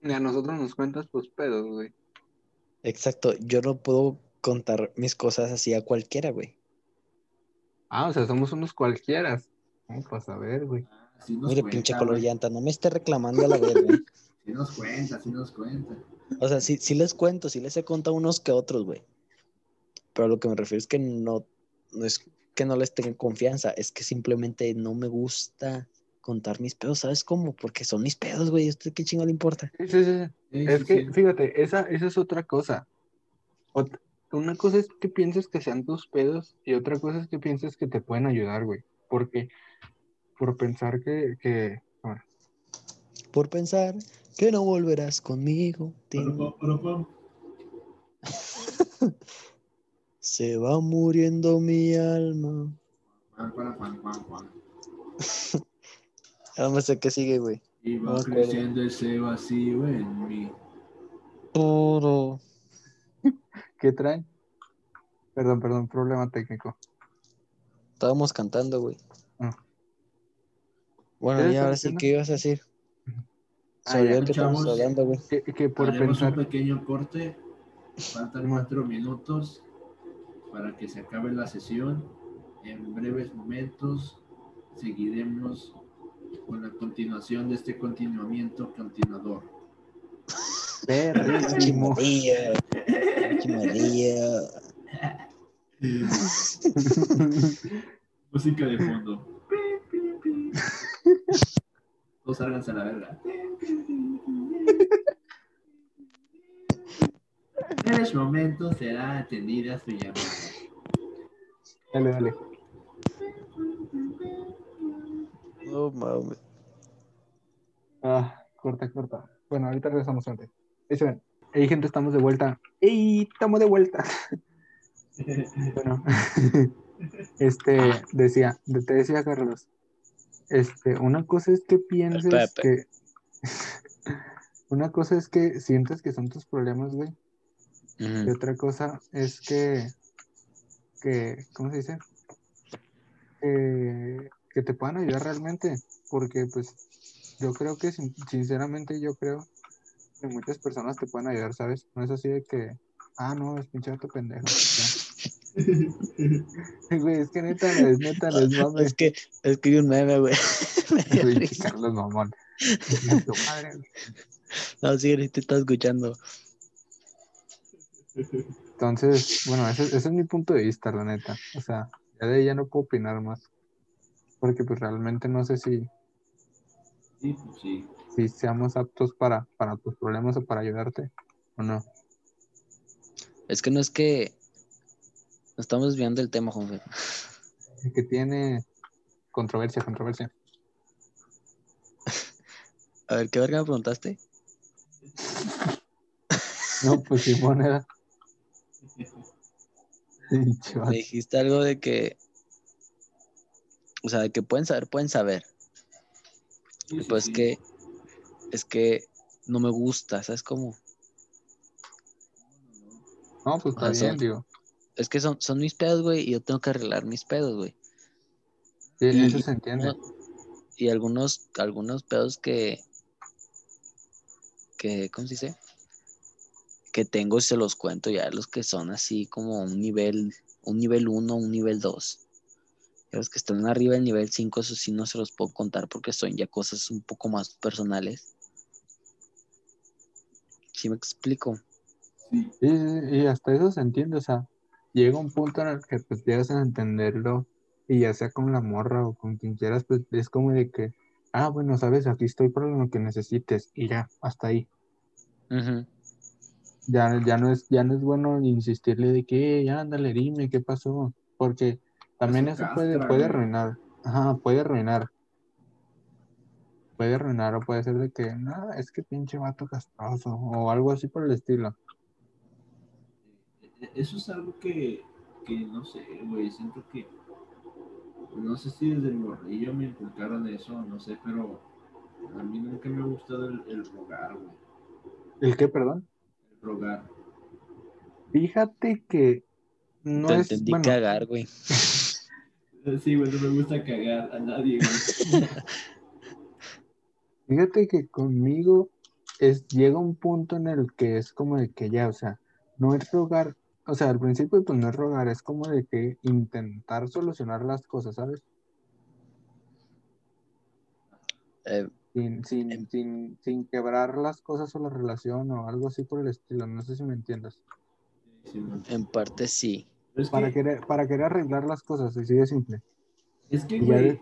Y a nosotros nos cuentas tus pedos, güey.
Exacto, yo no puedo contar mis cosas así a cualquiera, güey.
Ah, o sea, somos unos cualquiera. Vamos para saber, güey.
sí nos
Mire,
cuenta,
pinche color
güey.
llanta, no me esté reclamando a la verga. ¿eh?
Sí nos cuenta, sí nos cuenta.
O sea, sí, sí les cuento, sí les he contado unos que otros, güey. Pero a lo que me refiero es que no, no es que no les tenga confianza, es que simplemente no me gusta contar mis pedos, ¿sabes cómo? Porque son mis pedos, güey. ¿A usted qué chingo le importa?
Sí, sí, sí.
Sí,
Es
sí,
que,
sí.
fíjate, esa, esa es otra cosa. Ot- una cosa es que pienses que sean tus pedos y otra cosa es que pienses que te pueden ayudar, güey. Porque por pensar que, que
Por pensar que no volverás conmigo.
oro.
Se va muriendo mi alma.
Juan, Juan, Juan, Juan, Juan.
Ya no me sé qué sigue, güey.
Y va creciendo ese vacío en mí.
Todo.
¿qué traen? Perdón, perdón, problema técnico.
Estábamos cantando, güey.
Ah.
Bueno,
¿Qué
ya ahora sí? ¿qué ibas a decir?
Ah,
estamos
Chavos.
hablando, güey.
Que, que por pensar,
un pequeño corte. Faltan cuatro minutos para que se acabe la sesión. En breves momentos seguiremos con la continuación de este continuamiento continuador.
perrísimo.
Chimadilla. Chimadilla.
Música de fondo. Todos sálganse a la verga. En este momento será atendida su llamada.
Dale, dale.
No mames.
Ah, corta, corta. Bueno, ahorita regresamos antes. Ahí se ven. Hey, gente, estamos de vuelta. ¡Ey! Estamos de vuelta. Bueno, este, decía, te decía Carlos, este, una cosa es que pienses que, una cosa es que sientes que son tus problemas, güey, y otra cosa es que, que, ¿cómo se dice? Que, que te puedan ayudar realmente, porque pues yo creo que sin- sinceramente yo creo que muchas personas te pueden ayudar, ¿sabes? No es así de que, ah, no, es pinche vato pendejo. Güey, es que neta, no es neta, no es mame.
Es que, es que vi un meme, güey.
Carlos Mamón. Tu.
No, sí, ahorita te estás escuchando.
Entonces, bueno, ese, ese es mi punto de vista, la neta. O sea, ya de ahí ya no puedo opinar más. Porque pues realmente no sé si,
Sí, pues sí.
si seamos aptos para, para tus problemas o para ayudarte o no.
Es que no es que. Nos estamos desviando del tema, Juanfe.
Que tiene controversia, controversia.
A ver, ¿qué verga me preguntaste?
No, pues sí, moneda. Pinche vato.
Me dijiste algo de que. O sea, de que pueden saber, pueden saber.
Sí,
Pues
sí.
que. Es que no me gusta, ¿sabes cómo?
No, pues está
Ah,
bien,
son-
digo.
Es que son, son mis pedos, güey, y yo tengo que arreglar mis pedos, güey.
Sí,
Y-
eso se entiende.
Y algunos, algunos pedos que, que, ¿cómo se dice? Que tengo, se los cuento ya, los que son así como un nivel, un nivel 1, un nivel 2. Los que están arriba del nivel 5, eso sí no se los puedo contar porque son ya cosas un poco más personales. ¿Sí me explico?
Sí.
Sí, y hasta eso se entiende, o sea, llega un punto en el que pues llegas a entenderlo y ya sea con la morra o con quien quieras, pues es como de que, ah, bueno, sabes, aquí estoy para lo que necesites y ya, hasta ahí. Ya, ya no es, ya no es bueno insistirle de que, "Eh, ándale, dime qué pasó, porque también
Eso
puede, puede arruinar, ajá, puede arruinar. Puede arruinar o puede ser de que, no, es que pinche vato castroso o algo así por el estilo.
E- Eso es algo que, que no sé, güey, siento que no sé si desde el morrillo me inculcaron eso, no sé, pero a mí nunca me ha gustado el, el rogar, güey,
¿El qué, perdón?
el rogar.
Fíjate que no
Te
es,
entendí
bueno,
cagar, güey.
Sí, güey, no me gusta cagar a nadie, güey.
fíjate que conmigo es, llega un punto en el que es como de que ya, o sea, no es rogar, o sea, al principio pues no es rogar, es como de que intentar solucionar las cosas, ¿sabes?
Eh,
Sin, sin,
Em.
sin, sin quebrar las cosas o la relación o algo así por el estilo, no sé si me
güey.
en parte sí.
Es
Para
que,
querer, para querer arreglar las cosas, así de simple.
es que, güey,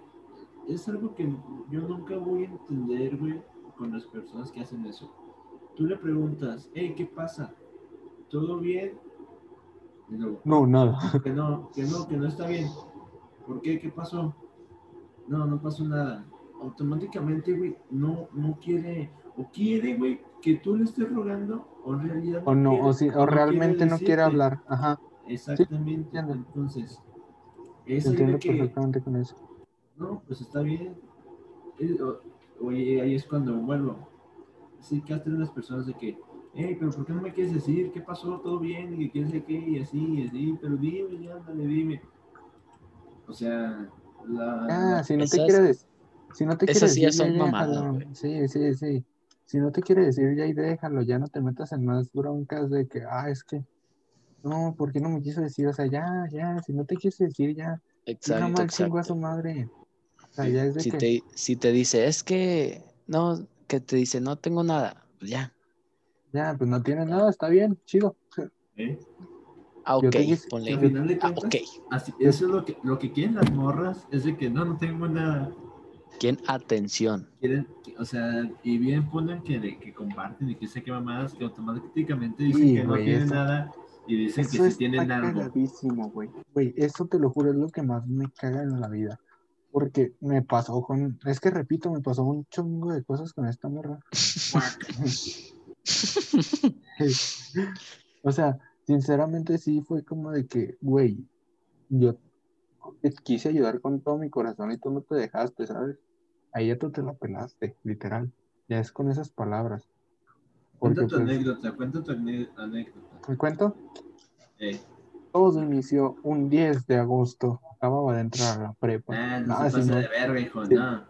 es algo que yo nunca voy a entender, güey, con las personas que hacen eso. Tú le preguntas, hey, ¿qué pasa? ¿Todo bien? Luego,
No, nada.
que no, que no, que no está bien. ¿Por qué? ¿Qué pasó? No, no pasó nada. Automáticamente, güey, no, no quiere, o quiere, güey, que tú le estés rogando, o en realidad
O no,
quiere,
o, sí, o
quiere
realmente no quiere hablar. Ajá.
Exactamente. Entonces, es
Te
ahí de
entiendo
que,
perfectamente con eso.
no, pues está bien. O- Oye, ahí es cuando vuelvo. Sí, que hacen las personas de que, hey, pero ¿por qué no me quieres decir qué pasó? ¿Todo bien? Y que quién sé qué, y así, y así, pero dime, ya, dale, dime. O sea, la.
Ah,
la-
si no te
Esas-
quiere decir, si no te
esas sí ya son mamadas.
Sí, sí, sí. Si no te quiere decir, ya y déjalo, ya no te metas en más broncas de que, ah, es que, no, ¿por qué no me quiso decir? O sea, ya, ya, si no te quieres decir, ya,
Exacto,
nomás chingo a su
exacto.
madre. O sea,
Sí,
ya es de
Si
que,
te, si te dice, es que, no, que te dice, no tengo nada, pues ya.
ya, pues no tienes nada, está bien, chido.
¿eh?
Ah, ok,
quise-
ponle.
Al final de
Ah,
cuentas,
ok.
así, eso es lo que, lo que quieren las morras, es de que no, no tengo nada.
¿Quién? Atención.
Quieren, o sea, y bien ponen que, de- que comparten y que sé que mamadas, que automáticamente dicen
Sí,
que no tienen nada y dicen que
Eso
sí
está
tienen algo.
güey. Güey, eso te lo juro, es lo que más me caga en la vida. Porque me pasó con, es que repito, me pasó un chongo de cosas con esta morra. O sea, sinceramente sí fue como de que, güey, yo te quise ayudar con todo mi corazón y tú no te dejaste, ¿sabes? Ahí ya tú te la pelaste, literal. Ya es con esas palabras.
Cuenta tu
pues,
anécdota, cuenta tu anécdota.
¿Me cuento?
Eh,
Todo inició un 10 de agosto. Acababa de entrar a la prepa.
ah, no,
No,
se pasa
no-
de verga, hijo,
sí.
no.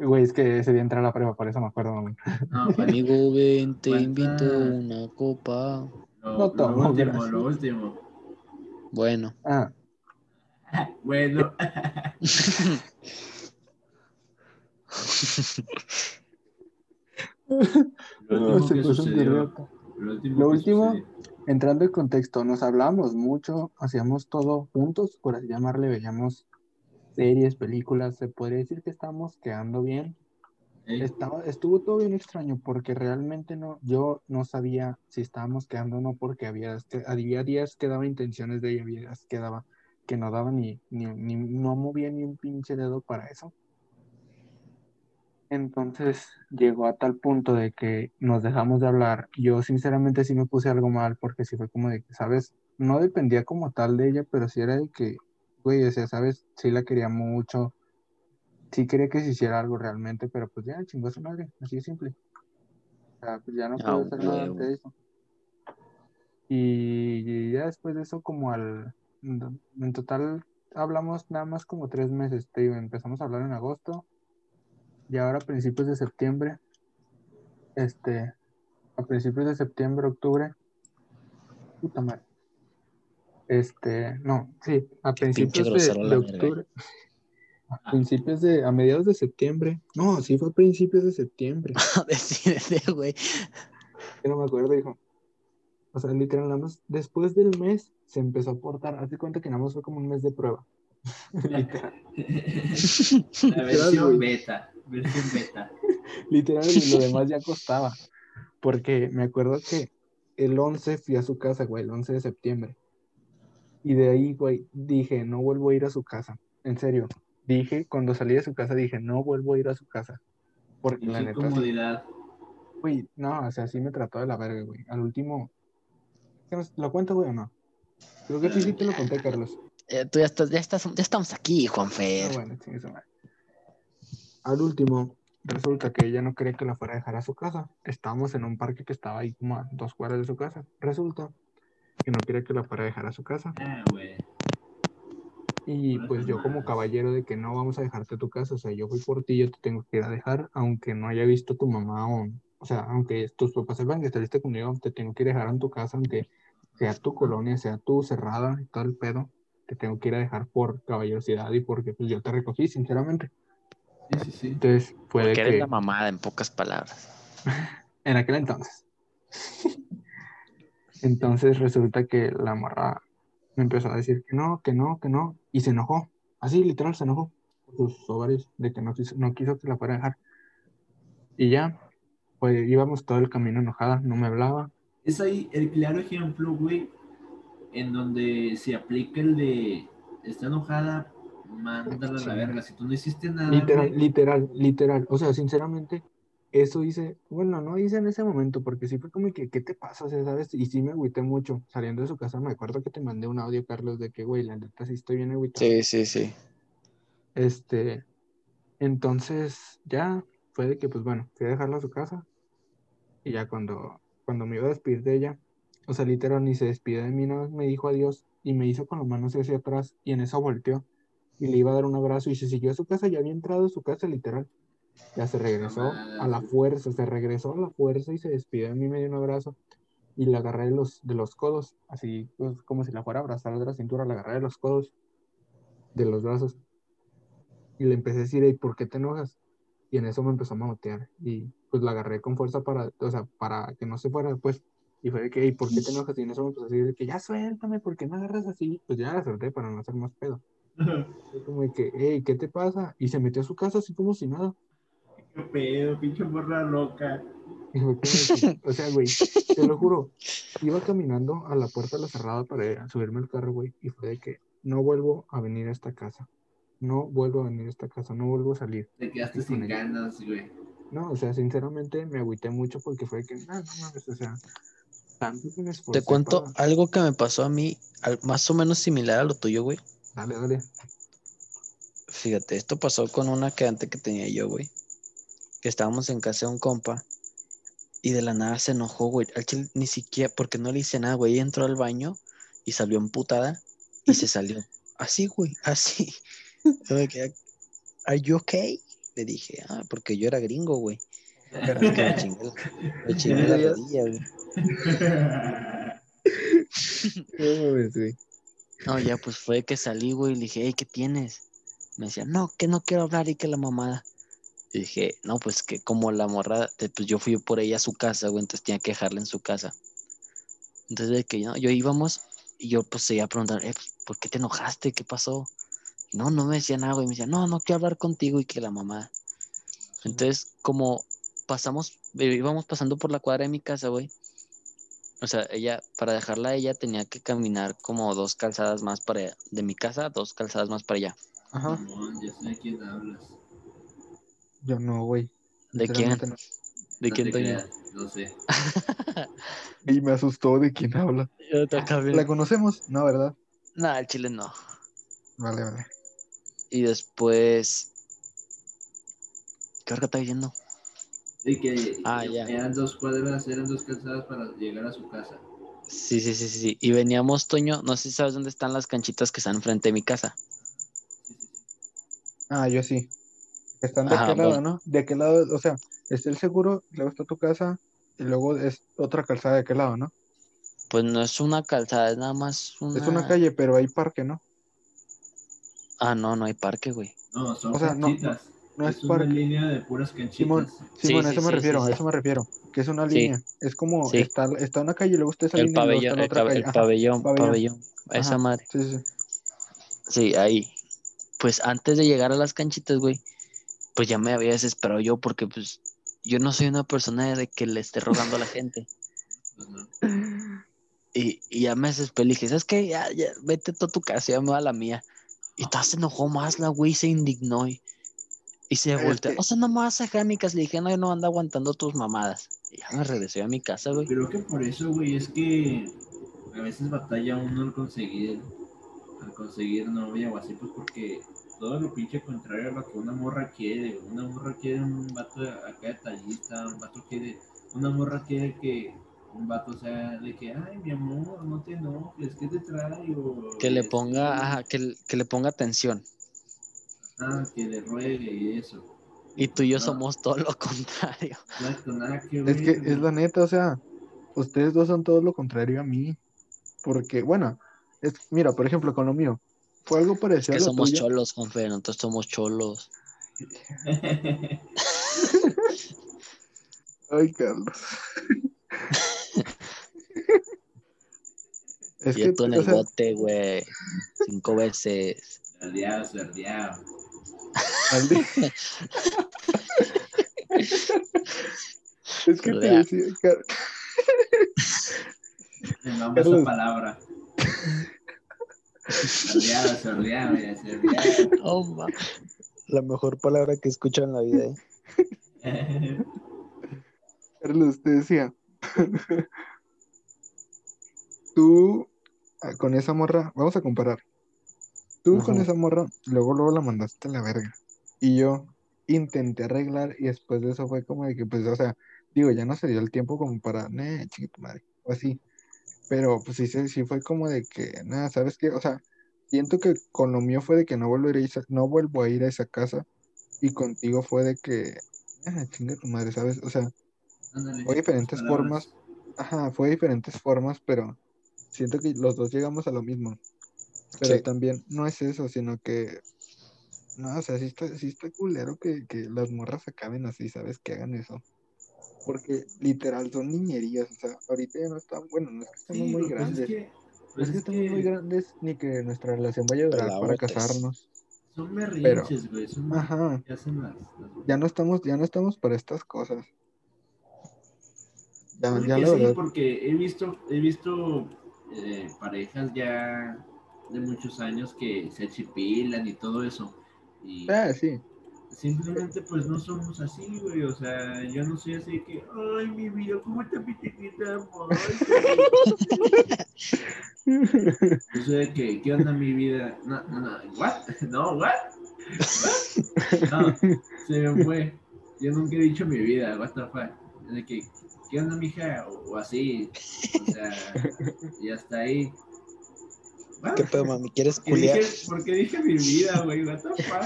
Güey, es que ese día entré a la prepa, por eso me acuerdo, güey.
No, pues,
Amigo, ven, te invito una copa.
lo,
No
lo
tomo,
último,
gracias.
lo último.
Bueno,
Ah,
Bueno, lo último
berriata.
Lo último.
Lo
que
último,
sucedió.
Entrando en contexto, nos hablábamos mucho, hacíamos todo juntos, por así llamarle, veíamos series, películas, se podría decir que estamos quedando bien.
Eh,
Estaba, estuvo todo bien extraño porque realmente no, yo no sabía si estábamos quedando o no porque había, que- había días que daba intenciones de ella, había días que daba que no daba ni, ni, ni- no movía ni un pinche dedo para eso. Entonces llegó a tal punto de que nos dejamos de hablar. Yo sinceramente sí me puse algo mal porque sí fue como de que, ¿sabes? No dependía como tal de ella, pero sí era de que, güey, o sea, ¿sabes? Sí la quería mucho. Sí quería que se hiciera algo realmente, pero pues ya chingó a su madre, así de simple. O sea, pues ya no
Ah,
pude hacer nada ante eso. Y ya después de eso, como al. En total hablamos nada más como tres meses, te digo, empezamos a hablar en agosto. Y ahora a principios de septiembre, este, a principios de septiembre, octubre, puta madre. Este, no, sí, a principios de, de octubre, a principios de, a mediados de septiembre, no, sí fue a principios de septiembre,
Decídete, güey.
que no me acuerdo, dijo. O sea, literal, nada más después del mes se empezó a portar, haz de cuenta que nada más fue como un mes de prueba. literal,
La versión beta. Versión beta.
literal, güey, lo demás ya costaba. Porque me acuerdo que el 11 fui a su casa, güey, el 11 de septiembre. Y de ahí, güey, dije, no vuelvo a ir a su casa. En serio, dije, cuando salí de su casa, dije, no vuelvo a ir a su casa. Porque
Y
la neta,
comodidad.
güey, no, o sea, sí me trató de la verga, güey. Al último. ¿lo cuento, güey, o no? Creo que sí, sí te lo conté, Carlos.
Eh, tú ya estás, ya estás, ya estamos aquí,
Ah,
Juanfer.
bueno, chingue su madre. Al último, resulta que ella no quería que la fuera a dejar a su casa. Estábamos en un parque que estaba ahí como a dos cuadras de su casa. Resulta que no quería que la fuera a dejar a su casa.
Ah, güey.
Y pues yo como caballero de que no vamos a dejarte a tu casa, o sea, yo fui por ti, yo te tengo que ir a dejar, aunque no haya visto tu mamá o, o sea, aunque tus papás sepan que saliste conmigo, te tengo que ir a dejar en tu casa, aunque sea tu colonia, sea tu cerrada y todo el pedo, te tengo que ir a dejar por caballerosidad y porque pues yo te recogí, sinceramente.
Sí, sí, sí.
Entonces fue de
Porque eres
que
la mamada, en pocas palabras.
en aquel entonces. Entonces resulta que la morra me empezó a decir que no, que no, que no, y se enojó. Así, literal, se enojó. sus ovarios, de que no quiso, no quiso que la fuera a dejar. Y ya, pues íbamos todo el camino enojada, no me hablaba.
Es ahí el claro ejemplo, güey, en donde se aplica el de está enojada, mándala a la verga. Si tú no hiciste nada,
Literal,
güey,
literal, literal. O sea, sinceramente, eso hice, bueno, no hice en ese momento, porque sí fue como que, ¿qué te pasa? O sea, ¿sabes? Y sí me agüité mucho. Saliendo de su casa, me acuerdo que te mandé un audio, Carlos, de que, güey, la neta sí estoy bien agüitado.
Sí, sí, sí.
Este, entonces ya fue de que, pues bueno, fui a dejarla a su casa. Y ya cuando, cuando me iba a despedir de ella, o sea, literal, ni se despidió de mí, nada más me dijo adiós y me hizo con las manos hacia atrás y en eso volteó y le iba a dar un abrazo y se siguió a su casa, ya había entrado a su casa, literal. Ya se regresó a la fuerza, se regresó a la fuerza y se despidió de mí, me dio un abrazo y la agarré de los, de los codos, así pues, como si la fuera a abrazar de la cintura, la agarré de los codos, de los brazos y le empecé a decir, "Ey, ¿por qué te enojas? Y en eso me empezó a mamotear y pues la agarré con fuerza para, o sea, para que no se fuera después. Y fue de que, "Ey, ¿por qué te enojas? Y en eso me empezó a decir de que ya suéltame, ¿por qué me agarras así? Pues ya la solté para no hacer más pedo. Fue como de que, hey, ¿qué te pasa? Y se metió a su casa así como si nada.
qué pedo, pinche morra loca.
Y de que, o sea, güey, te lo juro, iba caminando a la puerta de la cerrada para ir a subirme al carro, güey, y fue de que no vuelvo a venir a esta casa. No vuelvo a venir a esta casa, no vuelvo a salir.
Te quedaste sin ganas, güey.
No, o sea, sinceramente me agüité mucho porque fue que, no, no mames, o sea, tanto que me esforcé
Te cuento
para-
algo que me pasó a mí, al- más o menos similar a lo tuyo, güey.
Dale, dale.
Fíjate, esto pasó con una quedante que tenía yo, güey. Que estábamos en casa de un compa y de la nada se enojó, güey. Al chile ni siquiera, porque no le hice nada, güey. Ella entró al baño y salió emputada y se salió. Así, güey, así. Yo me quedé, ¿Are you okay? Le dije, ah, porque yo era gringo, güey. Que me chingué, la- me chingué la rodilla, güey.
No
ya pues fue que salí, güey, y le dije, hey, ¿qué tienes? Me decía, no, que no quiero hablar y que la mamada. Y dije, no, pues que como la morra, pues yo fui por ella a su casa, güey, entonces tenía que dejarla en su casa. Entonces de que yo, yo íbamos y yo pues seguía preguntando, eh, pues, ¿por qué te enojaste? ¿Qué pasó? Y no, no me decía nada, güey, me decía, no, no quiero hablar contigo y que la mamada. Entonces, como pasamos, eh, íbamos pasando por la cuadra de mi casa, güey. O sea, ella, para dejarla a ella tenía que caminar como dos calzadas más para de mi casa, dos calzadas más para allá.
Ajá.
Ya sé de quién hablas.
Yo no, güey.
¿De quién?
No.
¿De
No
quién
te
Toño?
creas, No sé.
Y me asustó de quién habla.
Yo te acabé-
¿La conocemos? No, ¿verdad?
No, el chile no.
Vale, vale.
Y después. ¿Qué hora está diciendo?
De que
Ah, ya.
eran dos cuadras, eran dos calzadas para llegar a su casa.
Sí, sí, sí, sí, sí. Y veníamos, Toño, no sé si sabes dónde están las canchitas que están enfrente de mi casa.
Ah, yo sí. Están de
Ajá,
aquel lado. ¿no? De aquel lado, o sea, está el seguro, luego está tu casa, y luego es otra calzada de aquel lado, ¿no?
Pues no es una calzada, es nada más una.
Es una calle, pero hay parque, ¿no?
Ah, no, no hay parque, güey.
No, son
O sea,
canchitas.
No es
es una línea de puras canchitas.
Simón,
Sí,
Simón, a
sí,
eso me
sí,
refiero,
sí,
a
sí.
eso me refiero. Que es una
Sí.
línea. Es como,
Sí.
está, está una calle y luego está esa
El
línea y luego está
pabellón,
la
el,
otra calle.
el
Ajá,
pabellón,
pabellón.
pabellón. Esa madre.
Sí, sí, sí.
Sí, ahí. Pues antes de llegar a las canchitas, güey, pues ya me había desesperado yo porque pues yo no soy una persona de que le esté rogando a la gente.
No.
Y, y ya me desesperé, le dije, ¿sabes qué? Ya, ya, vete tú a tu casa, ya me va a la mía. Y toda se enojó más la güey, se indignó y, y se volteó. O sea, no me vas a dejar mi casa. Le dije, no, yo no ando aguantando tus mamadas. Y ya me regresé a mi casa, güey.
Creo que por eso, güey, es que a veces batalla uno al conseguir, al conseguir novia o así, pues porque todo lo pinche contrario a lo que una morra quiere. Una morra quiere un vato acá detallista, un vato quiere, una morra quiere que un vato sea de que, ay, mi amor, no te enojes, ¿qué te trae? O,
Que le ponga, ajá, que, que le ponga atención.
Ah, que le ruegue y eso.
Y tú y yo
No.
somos todo lo contrario.
Exacto, nada que ver.
Es que es la neta, o sea, ustedes dos son todo lo contrario a mí. Porque, bueno, es, mira, por ejemplo, con lo mío, fue algo
Es
parecido
que
a lo
somos
tuyo.
cholos, Juanfe, nosotros somos cholos.
Ay, Carlos. es
y
que,
tú en
o
el
sea,
bote, güey. Cinco veces.
Verdeado, verdeado.
Es que te decía, Car- Carlos.
palabra. Sordeado, sordeado.
Oh. La mejor palabra que escucho en la vida. ¿eh?
Carlos, te decía. Tú ah, con esa morra, vamos a comparar. Tú con esa morra, luego luego la mandaste a la verga. Y yo intenté arreglar y después de eso fue como de que, pues, o sea, digo, ya no se dio el tiempo como para, chinga tu madre, o así. Pero pues sí, sí fue como de que, nada, ¿sabes qué? O sea, siento que con lo mío fue de que no volveré a esa- no vuelvo a ir a esa casa. Y contigo fue de que, ah, chinga tu madre, ¿sabes? O sea, Fue diferentes
palabras.
formas. Ajá, fue diferentes formas, pero siento que los dos llegamos a lo mismo. Pero
Sí.
también no es eso, sino que, no, o sea, sí está, sí está culero que, que las morras acaben así, ¿sabes? Que hagan eso. Porque literal son niñerías, o sea, ahorita ya no están, bueno, no es que estemos
Sí,
muy
pues,
grandes,
es que,
no
pues
es que
es
estemos muy
que
grandes ni que nuestra relación vaya a durar para casarnos.
son berrinches, güey. Son
Ajá,
que hacen las, las-
ya no estamos, ya no estamos para estas cosas. Ya, ya
que sí, porque he visto, he visto eh, parejas ya de muchos años que se achipilan y todo eso. Y
ah, sí.
simplemente pues no somos así, güey. O sea, yo no soy así que, ay, mi vida, ¿cómo está mi chiquita? Ay, Yo soy de que, ¿qué onda mi vida? No, no, no, ¿what? No, ¿what? ¿What? No, se me fue. Yo nunca he dicho mi vida, what the fuck. De que, ¿qué onda, mija? O, o así. O sea, y hasta ahí. What?
¿Qué pedo, mami? ¿Quieres
¿Por qué dije,
culiar?
por qué dije mi vida, güey? What the fuck.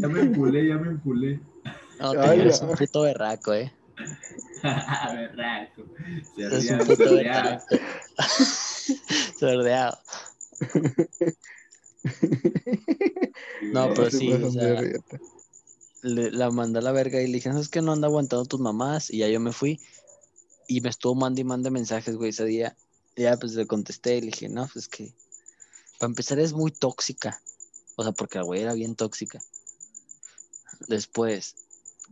Ya me empulé, ya me empulé.
No, te
Ay,
eres
ya.
un puto berraco, eh.
Berraco.
Berraco. Sordeado. No, pero sí, o sea, le- la mandé a la verga y le dije, es que no anda aguantando tus mamás. Y ya yo me fui. Y me estuvo mande y mande mensajes, güey, ese día. Ya pues le contesté y le dije, no, pues que. Para empezar es muy tóxica. O sea, porque la güey era bien tóxica. Después,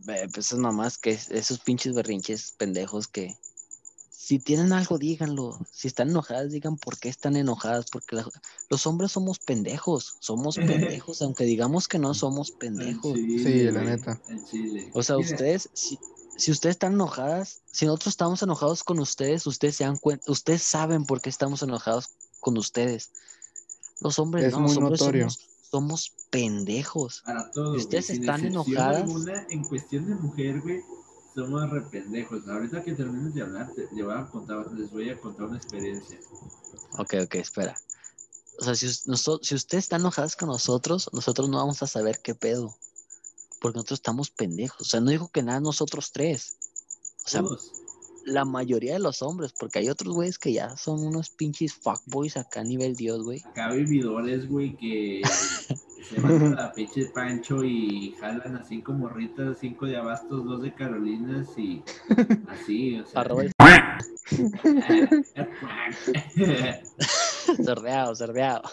pues esas mamás que esos pinches berrinches pendejos que. Si tienen algo, díganlo. Si están enojadas, digan por qué están enojadas. Porque la- los hombres somos pendejos. Somos pendejos. aunque digamos que no somos pendejos.
chile,
Sí, la neta.
O sea, ustedes, si, si ustedes están enojadas, si nosotros estamos enojados con ustedes, ustedes se dan cuenta, ustedes saben por qué estamos enojados con ustedes. Los hombres
Es
no, los hombres
notorio.
somos, somos pendejos.
Para todo.
¿Y ustedes
güey, sin
están enojadas?
alguna, en cuestión de mujer, güey, somos rependejos. Ahorita que termines de hablar, te, le voy a contar, les voy a contar una experiencia.
Ok, ok, espera. O sea, si, us- noso- si ustedes están enojadas con nosotros, nosotros no vamos a saber qué pedo. Porque nosotros estamos pendejos. O sea, no digo que nada nosotros tres. O sea,
Todos.
la mayoría de los hombres, porque hay otros güeyes que ya son unos pinches fuckboys acá a nivel Dios, güey.
Acá vividores, güey, que se van a la pinche Pancho y jalan así como ritas, cinco de abastos, dos de Carolinas y así, o sea.
Arroba el cerdeado, cerdeado.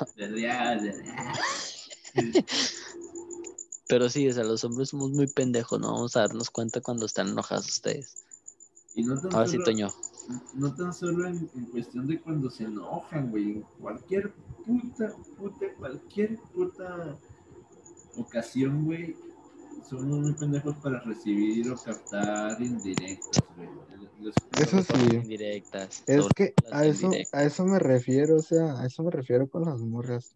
Pero sí, o sea, los hombres somos muy pendejos, no vamos a darnos cuenta cuando están enojados ustedes.
Y no tan
Ahora sí,
solo-
Toño.
no tan solo en, en cuestión de cuando se enojan, güey, en cualquier puta, puta, cualquier puta ocasión, güey, somos muy pendejos para recibir o captar indirectos, güey. Los-
Eso sí.
Indirectas.
Es que a eso,
indirectas.
a eso me refiero, o sea, a eso me refiero con las morras.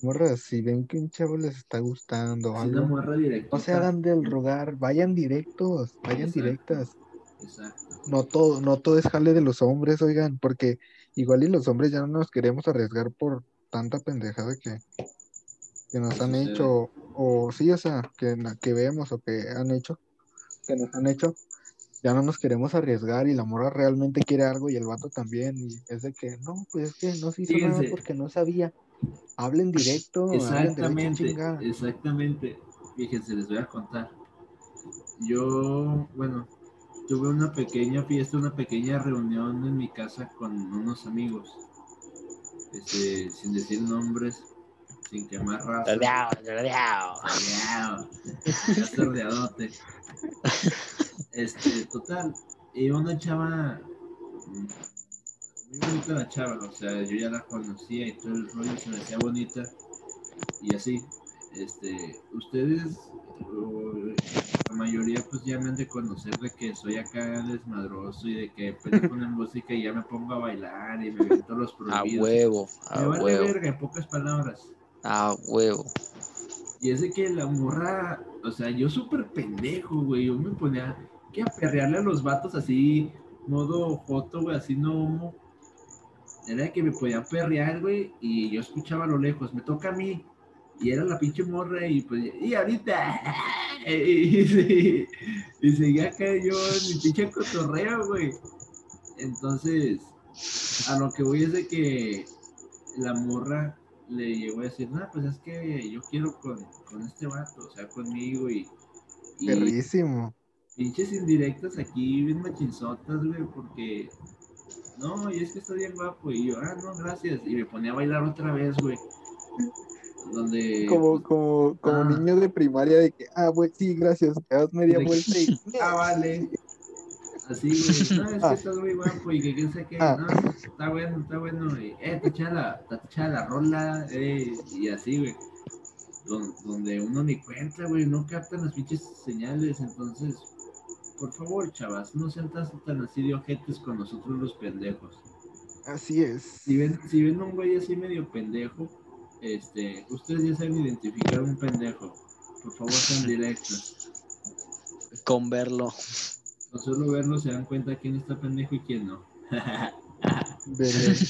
Morras, si ven que un chavo les está gustando algo,
morra
no se hagan del rogar, vayan directos, vayan
Exacto.
directas.
Exacto.
No todo, no todo es jale de los hombres, oigan, porque igual y los hombres ya no nos queremos arriesgar por tanta pendejada que, que nos han
sucede.
hecho, o sí, o sea, que, que vemos o que han hecho, que nos han hecho, ya no nos queremos arriesgar y la morra realmente quiere algo y el vato también, y es de que, no, pues es que no se hizo nada porque no sabía. Hablen directo, hablen
Exactamente,
chinga.
exactamente. Fíjense, les voy a contar. Yo, bueno, tuve una pequeña fiesta, una pequeña reunión en mi casa con unos amigos. Este, sin decir nombres. sin quemar raza.
Sordeado.
Ya sordeadote. Este, total. Y una chava. Muy bonita la chava, o sea, yo ya la conocía y todo el rollo se me hacía bonita. Y así. Este, ustedes, o la mayoría, pues ya me han de conocer de que soy acá desmadroso y de que pues, ponen música y ya me pongo a bailar y me invento los
A
prohibidos.
huevo,
Me
a
vale
huevo,
verga, en pocas palabras.
a huevo.
Y es de que la morra, o sea, yo súper pendejo, güey. Yo me ponía que a perrearle a los vatos así, modo joto, güey, así no. Era de que me podían perrear, güey, y yo escuchaba a lo lejos, me toca a mí. Y era la pinche morra, y pues, y ahorita. Y, sí, y seguía acá yo en mi pinche cotorreo, güey. Entonces, a lo que voy es de que la morra le llegó a decir, no, pues es que yo quiero con, con este vato, o sea, conmigo y, y
Perrísimo.
pinches indirectas aquí bien machinzotas, güey, porque no, y es que está bien guapo, y yo, ah, no, gracias, y me ponía a bailar otra vez, güey, donde,
Como, como, como
Ah.
niño de primaria de que, ah, güey, sí, gracias, te das media
De-
vuelta y
ah, vale, así, güey, no, es que
Ah.
estás muy guapo, y que quién sabe qué,
Ah.
no, está bueno, está bueno, y, eh, te echa la, te echa la rola, eh, y así, güey, don- donde uno ni cuenta, güey, no captan las pinches señales, entonces, por favor, chavas, no sean tan, tan así de ojetes con nosotros los pendejos.
así es.
Si ven, si ven un güey así medio pendejo, este, ustedes ya saben identificar un pendejo. Por favor, sean directos.
Con verlo.
No solo verlo se dan cuenta quién está pendejo y quién no.
Veré.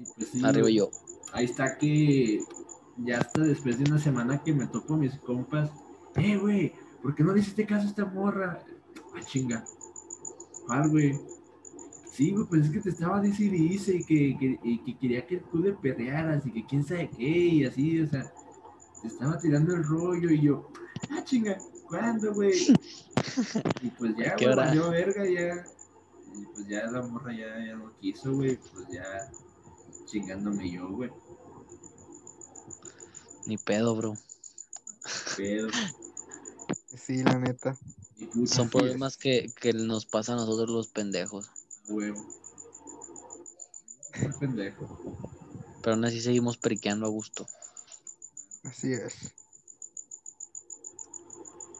Y pues sí,
Arriba yo.
Ahí está que ya hasta después de una semana que me topo a mis compas, eh, güey, ¿por qué no le hiciste caso a esta morra? Ah, chinga. ¿Cuál, güey? Sí, güey, pues es que te estaba dice y dice que, que, y que quería que tú le perrearas y que quién sabe qué y así, o sea, te estaba tirando el rollo y yo, ah, chinga, ¿cuándo, güey? Y pues ya,
¿Qué
güey, valió verga, ya. Y pues ya la morra ya, ya no quiso, güey, pues ya chingándome yo, güey.
Ni pedo, bro.
Pero,
Sí, la neta.
Son problemas que, que nos pasan a nosotros los pendejos.
huevo. Pendejo.
Pero aún así seguimos periqueando a gusto.
Así es.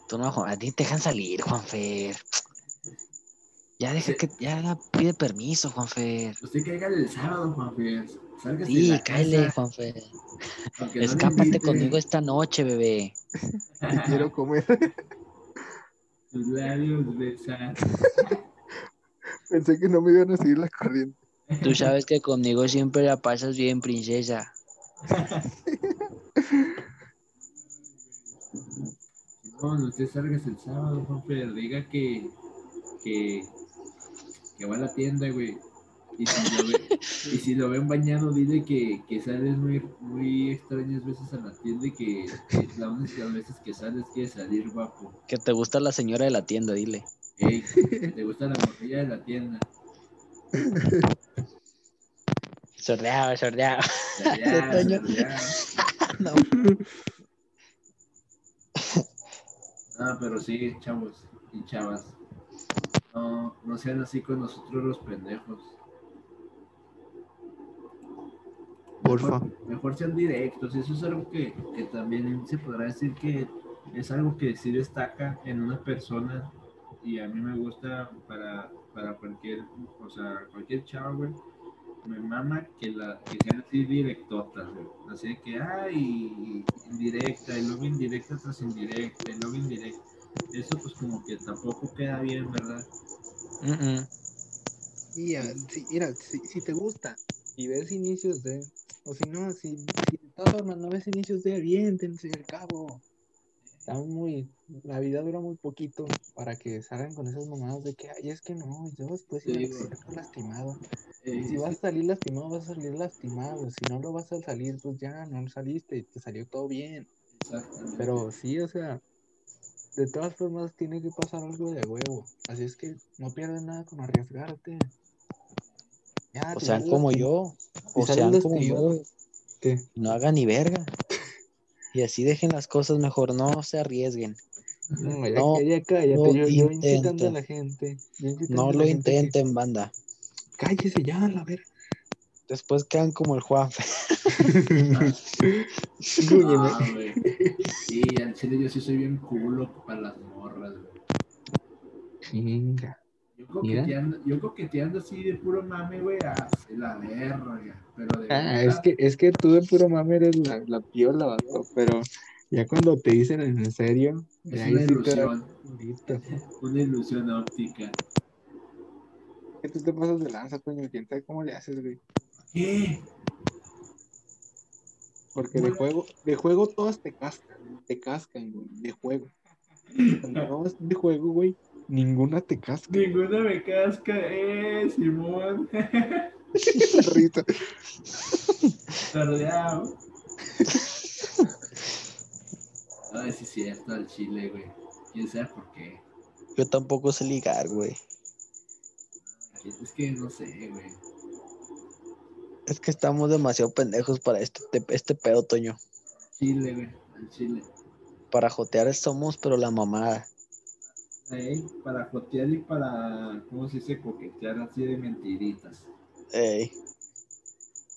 Tú no, Juan, a ti te dejan salir, Juanfer. Ya deja
Sí.
que, ya pide permiso, Juanfer.
Usted caiga el sábado, Juan Fer. Sálgase
Sí, cáele, Juanfer.
no
Escápate conmigo esta noche, bebé.
Te quiero comer.
Tus labios besan.
Pensé que no me iban a seguir la corriente.
Tú sabes que conmigo siempre la pasas bien, princesa.
No, usted salgas el sábado, Juan Fer. Diga que, que, que va a la tienda, güey. Y si lo, ve- y si lo ven bañado, dile que, que sales muy, muy extrañas veces a la tienda y que, que las únicas veces que sales quieres salir guapo.
Que te gusta la señora de la tienda, dile.
Ey, que te gusta la morrilla de la tienda.
Sordeado, sordeado. Toño.
ya.
No.
Ah, pero sí, chavos y chavas. No, no sean así con nosotros los pendejos.
Porfa.
Mejor, mejor sean directos. Eso es algo que, que también se podrá decir que es algo que sí destaca en una persona. Y a mí me gusta para, para cualquier, o sea, cualquier chava, güey. Me mama que, la, que sean así directotas, güey. Así de que, ay, indirecta, y luego indirecta tras indirecta, y luego indirecta. Eso pues como que tampoco queda bien, ¿verdad?
Mm.
Y ah, sí, mira, si, si te gusta y ves inicios de, o si no, si, si de todas formas no ves inicios de, aviéntense al cabo. Está muy, la vida dura muy poquito para que salgan con esas mamadas de que, ay, es que no, yo después
Sí,
iba a salir lastimado.
Eh,
si vas a salir lastimado, vas a salir lastimado. Si no lo vas a salir, pues ya no saliste y te salió todo bien. Pero sí, o sea, de todas formas tiene que pasar algo de huevo. Así es que no pierdes nada con arriesgarte.
Ya,
O sean como yo. O sean como yo. No hagan ni verga. Y así dejen las cosas mejor, no se arriesguen.
No, ya,
No
ya cállate.
lo
yo, yo incitando a
intenten.
la gente.
No lo
que-
intenten, banda.
Cállese ya, la verga.
Después quedan como el Juanfe.
Ah, güey. Sí, al chile yo sí soy bien culo para las morras, güey.
Chinga.
Yo
Mira.
coqueteando, yo coqueteando así de puro mame, güey, a la verga. Pero de
Ah,
verdad,
es que, es que tú de puro mame eres la, la piola, vato, pero ya cuando te dicen en serio,
es una
te
ilusión, una ilusión óptica.
¿Qué tú te pasas de lanza, coño? ¿Quién sabe cómo le haces, güey?
¿Qué?
Porque de juego, de juego todas te cascan, te cascan, güey, de juego. Cuando no es de juego, güey, ninguna te casca.
Ninguna me casca, eh, Simón.
Risa.
Tardeado. Ay, sí es cierto, al chile, güey. Quién sabe por qué.
Yo tampoco sé ligar, güey.
Es que no sé, güey.
Es que estamos demasiado pendejos para este, te- este pedo, Toño.
Chile, güey, al chile.
Para jotear somos, pero la mamada.
Para jotear y para, ¿cómo se dice? Coquetear así de mentiritas.
Ey.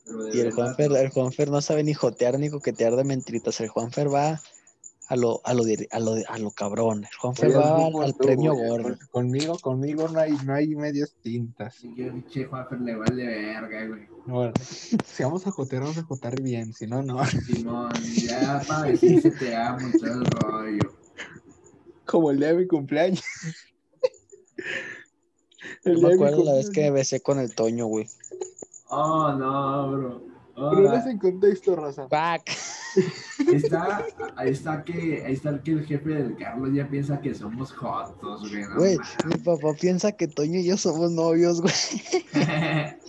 Pero de
Y el Juanfer,
no.
el Juanfer no sabe ni jotear ni coquetear de mentritas. El Juanfer va a lo, a lo, a lo, a lo cabrón. El Juanfer
Oye,
va al,
por
al
tú,
premio
güey,
gordo.
con- Conmigo, conmigo no hay, no hay medias tintas.
Sí, yo, pinche Juanfer, le vale verga, güey.
Bueno, si vamos a jotear, vamos a jotear bien, si no, no.
Simón, ya para decirse te amo y todo el rollo.
Como el día de mi cumpleaños. El
me acuerdo la vez que me besé con el Toño, güey.
Oh, no, bro. Oh,
Pero no es en contexto, raza.
Ahí está, ahí está que, ahí está que el jefe del Carlos ya piensa que somos jotos, güey. no
Güey, mi papá piensa que Toño y yo somos novios, güey.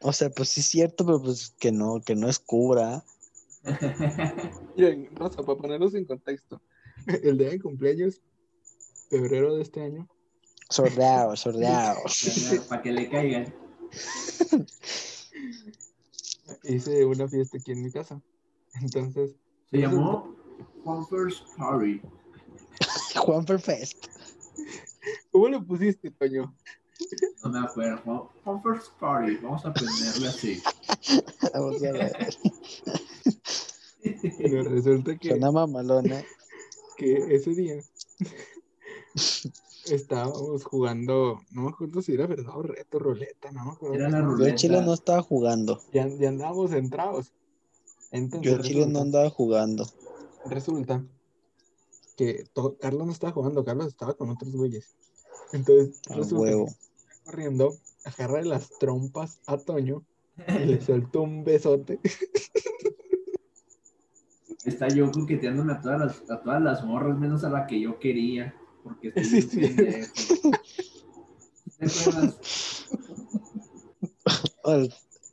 O sea, pues sí es cierto, pero pues que no, que no es cura.
Miren, raza, para ponerlos en contexto. El día de cumpleaños, febrero de este año,
Sordeado, sordeado.
para que le caigan.
hice una fiesta aquí en mi casa. Entonces,
Se llamó Juanfer's Party.
Juanfer Fest.
¿cómo le pusiste, Toño?
No me acuerdo. Juan- Juanfer's Party. Vamos a ponerle así.
Vamos a ver.
Pero resulta que,
Suena mamalona.
Que ese día estábamos jugando, no me acuerdo si era verdad o reto, ruleta, no me acuerdo.
Era la
Yo en Chile no estaba jugando.
Ya, ya andábamos entrados. Entonces,
Yo en Chile no andaba jugando.
resulta que Carlos no estaba jugando, Carlos estaba con otros güeyes. Entonces,
A
resulta
huevo.
que corriendo, agarra de las trompas a Toño y le soltó un besote.
Está yo coqueteándome a todas las, a todas las morras, menos a la que yo quería. Porque estoy
Sí,
bien
sí.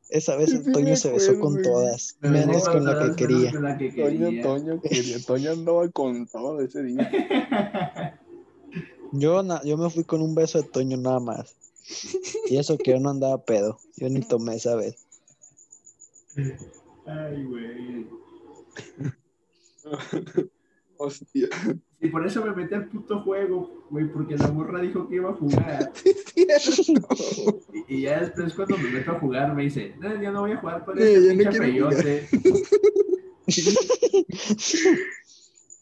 Esa vez
Sí,
Toño se besó con todas,
Me
menos con la que quería.
con la que
Toño. Toño quería, Toño andaba con todo ese día.
Yo, na- yo me fui con un beso de Toño nada más. Y eso que yo no andaba pedo. Yo ni tomé esa vez.
Ay, güey.
Hostia.
Y por eso me metí al puto juego, güey, porque la morra dijo que iba a jugar. Y, y ya después cuando me meto a jugar me dice, no, ya no voy a jugar con este
no
pinche
quiero jugar".
peyote.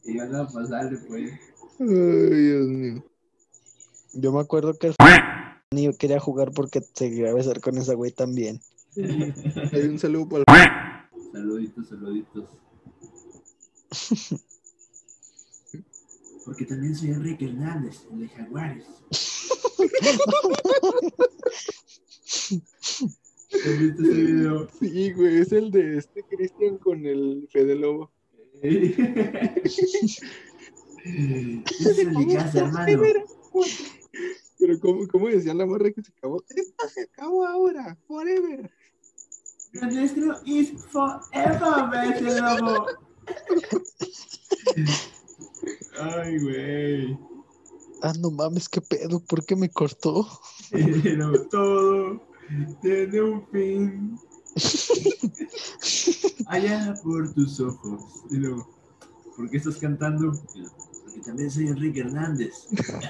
y yo no, pues dale, pues.
Ay, Dios mío.
Yo me acuerdo que el ni yo quería jugar porque se quería besar con esa güey también.
Hay un saludo para
Saluditos, saluditos. Porque también soy Enrique Hernández, el de Jaguares. ¿Has visto ese video?
Sí, güey, es el de este Cristian con el Fede Lobo.
Es el de casa, hermano.
Pero ¿cómo, cómo decía la morra que se acabó? Esta se acabó ahora, forever.
Lo nuestro is forever, vete, lobo. Ay, güey.
Ah, no mames, qué pedo, ¿por qué me cortó?
Pero todo. tiene un fin. Allá por tus ojos. Y luego, ¿por qué estás cantando? Porque también soy Enrique Hernández.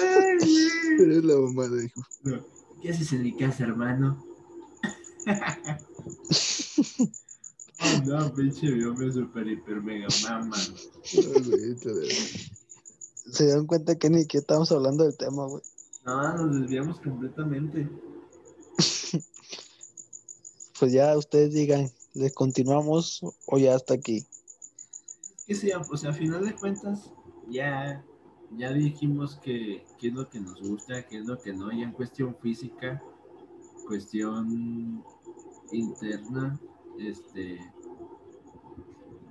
Ay.
Eres la mamada, hijo.
No, ¿Qué haces en mi casa, hermano? Oh, no, pinche video me super hiper mega mama.
Se dieron cuenta que ni que estábamos hablando del tema, güey.
No, nos desviamos completamente.
Pues ya ustedes digan, ¿le continuamos o ya hasta aquí?
Que sí, o sea, a final de cuentas, ya, ya dijimos que qué es lo que nos gusta, qué es lo que no, ya en cuestión física, cuestión interna, este,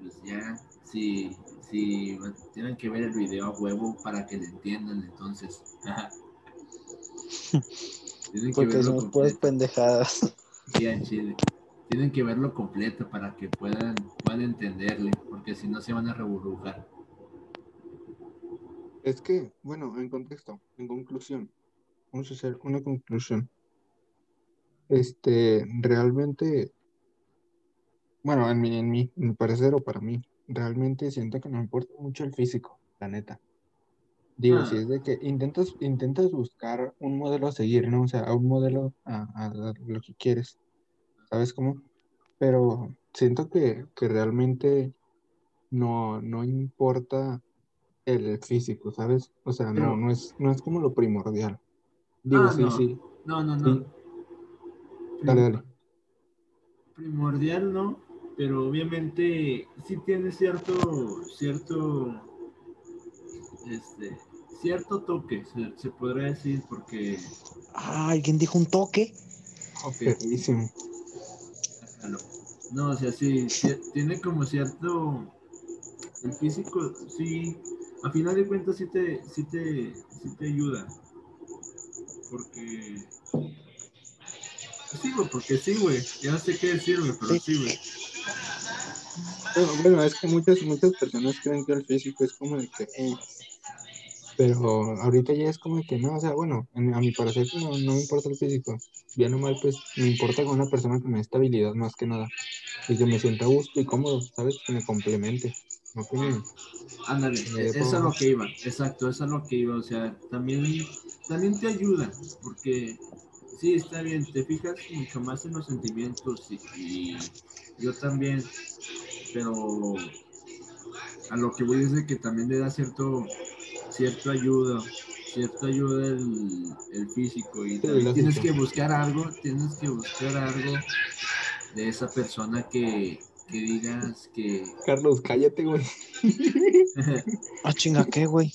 pues ya, si, si tienen que ver el video a huevo para que le entiendan, entonces, tienen que
Porque
verlo
somos puras pendejadas.
Sí, al chile. Tienen que verlo completo para que puedan, puedan entenderle, porque si no se van a reburrujar.
Es que, bueno, en contexto, en conclusión, vamos a hacer una conclusión. Este, realmente, bueno, en mi, en mi, en mi parecer o para mí, realmente siento que no importa mucho el físico, la neta. Digo,
Ah.
si es de que intentas, intentas buscar un modelo a seguir, ¿no? O sea, un modelo a, a lo que quieres, ¿sabes cómo? Pero siento que, que realmente no, no importa el físico, ¿sabes? O sea, no, no es, no es como lo primordial. Digo,
Ah,
sí,
no.
sí,
No, no, no.
Sí. Dale, dale.
Primordial no, pero obviamente sí tiene cierto, cierto, este, cierto toque, se, se podría decir, porque
Ah, ¿alguien dijo un toque?
Sácalo. No, o sea, sí, sí, tiene como cierto. El físico, sí. A final de cuentas, sí te, sí te, sí te ayuda. Porque. Sí, güey, porque sí, güey. Ya no sé qué decir, güey, pero sí, güey.
Bueno, bueno, es que muchas, muchas personas creen que el físico es como de que, eh, pero ahorita ya es como de que no, o sea, bueno, en- a mi parecer no, no me importa el físico, bien o mal, pues me importa con una persona que me dé estabilidad más que nada, y que me sienta a gusto y cómodo, ¿sabes? Que me complemente, no que me-
Ándale, eso es a
pongo-
lo que iba. Exacto, eso es a lo que iba. O sea, también, también te ayuda. Porque sí, está bien, te fijas mucho más en los sentimientos y, y yo también. Pero a lo que voy es de que también le da cierto, cierto ayuda, cierta ayuda el, el físico. Y también tienes que buscar algo, tienes que buscar algo de esa persona que, que digas que
Carlos, cállate, güey.
Ah, chinga, ¿qué, güey?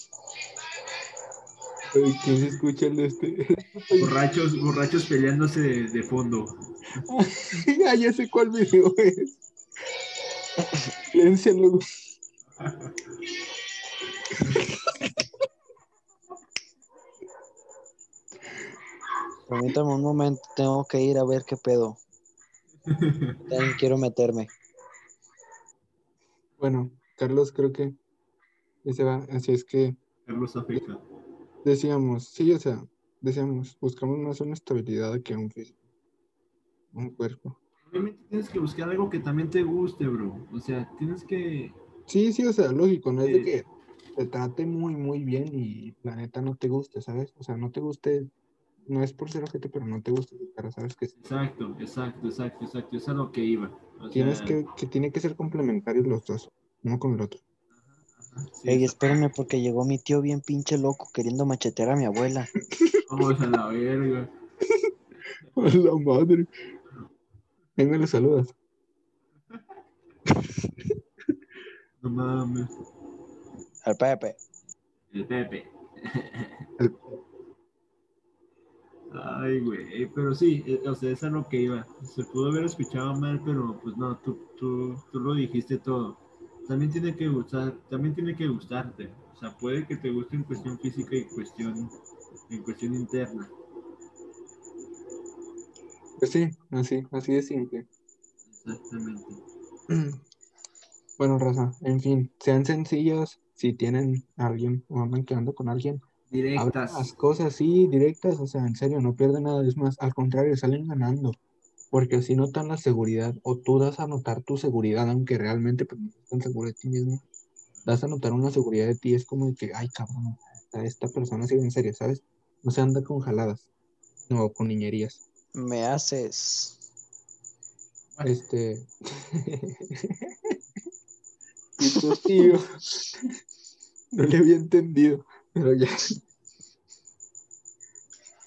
Ay, ¿Quién se escucha el de este?
Borrachos, borrachos peleándose de, de fondo.
ah, ya sé cuál video es. Siléncialo, güey.
Permítame un momento, tengo que ir a ver qué pedo. También quiero meterme.
Bueno, Carlos, creo que ya se va, así es que
Carlos Afeca.
Decíamos, sí, o sea, decíamos, buscamos más una estabilidad que un físico, un cuerpo.
Obviamente tienes que buscar algo que también te guste, bro. O sea, tienes que.
Sí, sí, o sea, lógico, no es de que te trate muy, muy bien y la neta no te guste, ¿sabes? O sea, no te guste, no es por ser ojete, pero no te guste cara, ¿sabes? Que
Exacto, exacto, exacto, exacto. Eso es a lo que iba. O
tienes
sea,
que, que tiene que ser complementarios los dos, uno con el otro.
Sí,
Ey, espérenme porque llegó mi tío bien pinche loco queriendo machetear a mi abuela.
Vamos a la verga.
A la madre. Me lo saludas.
No mames.
Al Pepe.
El Pepe.
El-
Ay, güey. Pero sí, eh, o sea, eso es a lo que iba. Se pudo haber escuchado mal, pero pues no, tú, tú, tú lo dijiste todo. También tiene que gustar, también tiene que gustarte. O sea, puede que te guste en cuestión física y cuestión, en cuestión interna.
Pues sí, así, así de simple.
Exactamente.
Bueno, Raza, en fin, sean sencillos. Si tienen a alguien o andan quedando con alguien, Hablan
Directas.
las cosas así, directas, o sea, en serio, no pierden nada. Es más, al contrario, salen ganando. Porque así notan la seguridad, o tú das a notar tu seguridad, aunque realmente pues, no estás tan seguro de ti mismo. Das a notar una seguridad de ti, es como de que, ay, cabrón, esta, esta persona sigue en serio, ¿sabes? No se anda con jaladas, no con niñerías.
Me haces.
Este. y tu tío. No le había entendido, pero ya.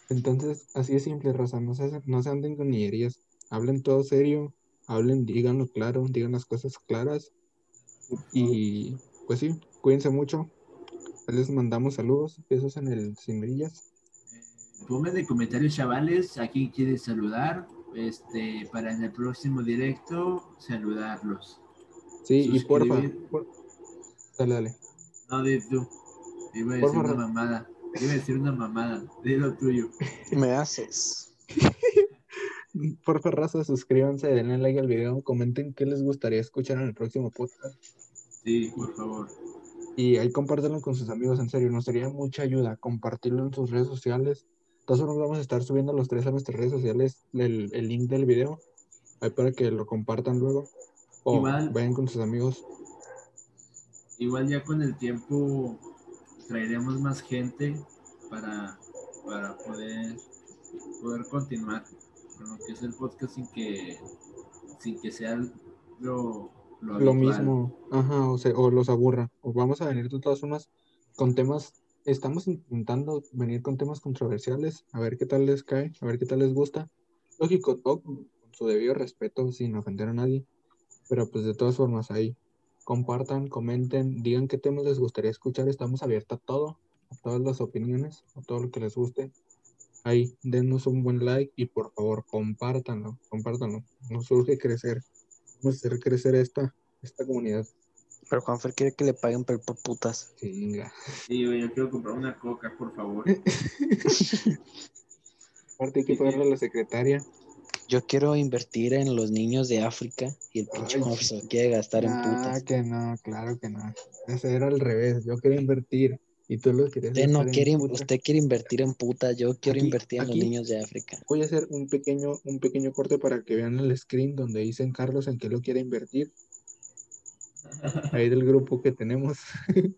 Entonces, así es simple, raza. No se, no se anden con niñerías. Hablen todo serio. Hablen, díganlo claro. Digan las cosas claras. Y pues sí, cuídense mucho. Les mandamos saludos. Besos en el sin brillas.
Pongan de comentarios, chavales, a quién quiere saludar. Este, para en el próximo directo saludarlos.
Sí, y porfa. Por- Dale, dale.
No, di tú. Iba a decir
Porfa,
una mamada. Iba a decir una mamada. Dilo tuyo.
Me haces.
Porfa, raza, suscríbanse, denle like al video, comenten qué les gustaría escuchar en el próximo podcast.
Sí, por favor.
Y ahí compártanlo con sus amigos, en serio, nos sería mucha ayuda compartirlo en sus redes sociales. Todas formas, vamos a estar subiendo los tres a nuestras redes sociales el, el link del video, ahí para que lo compartan luego. O
Igual.
vayan con sus amigos.
Igual ya con el tiempo traeremos más gente para, para poder, poder continuar con lo que es el podcast sin que, sin que sea lo, lo,
mismo, ajá, o, sea, o los aburra. O vamos a venir de todas formas con temas, estamos intentando venir con temas controversiales, a ver qué tal les cae, a ver qué tal les gusta. Lógico, todo con su debido respeto, sin ofender a nadie. Pero pues de todas formas ahí, compartan, comenten, digan qué temas les gustaría escuchar. Estamos abiertos a todo, a todas las opiniones, a todo lo que les guste. Ahí, denos un buen like y por favor, compártanlo, compártanlo. Nos urge crecer, vamos a hacer crecer esta, esta comunidad.
Pero Juanfer quiere que le paguen por, por putas.
Chinga.
Sí, güey, yo quiero comprar una coca, por favor.
Aparte hay que pagarle a la secretaria.
Yo quiero invertir en los niños de África y el pinche. Juanfer se quiere gastar en
Ah,
putas.
que no, claro que no. Ese era al revés. Yo quería invertir y tú lo querías
Usted no quiere,
puta.
usted quiere invertir en putas, yo quiero
Aquí-
invertir en los niños de África.
Voy a hacer un pequeño, un pequeño corte para que vean el screen donde dicen Carlos en qué lo quiere invertir. Ahí del grupo que tenemos.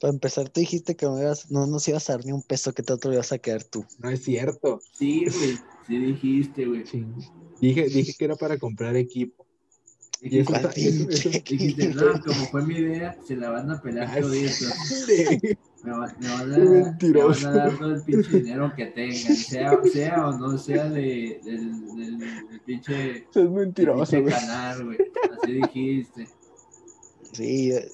Para empezar, tú dijiste que me ibas- no nos ibas a dar ni un peso que te otro ibas a quedar tú.
No es cierto.
Sí, güey, sí dijiste, güey.
Ching. Dije, dije que era para comprar equipo. Y eso
Dijiste, no, como fue mi idea, se la van a pelar.
Sí.
Me, va- me van a, me
mentiroso.
van a dar todo el pinche dinero que tengan, sea, sea o no sea de, del, del, del pinche,
Es mentiroso,
pinche
güey.
canal, güey. Así dijiste.
Sí, eh,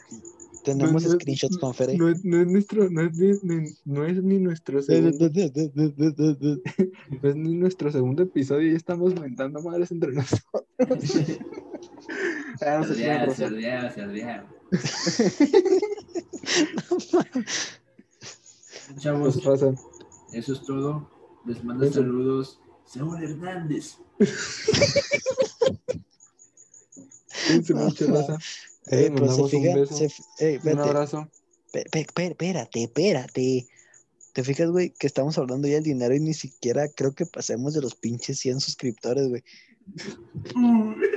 tenemos
No, no,
screenshots con Fere.
No es, no es nuestro, no es ni, ni- no es ni nuestro segundo, no es ni nuestro segundo episodio y ya estamos mentando madres entre nosotros. Ah, no se crean,
Se
raza.
se ardea. Chavos,
raza,
eso es todo. Les manda
Eso.
saludos. Saúl Hernández.
cuídense mucho, raza.
Eh, pero se
un
se eh,
un abrazo.
espérate, espérate. ¿Te fijas, güey, que estamos hablando ya del dinero y ni siquiera creo que pasemos de los pinches 100 suscriptores, güey?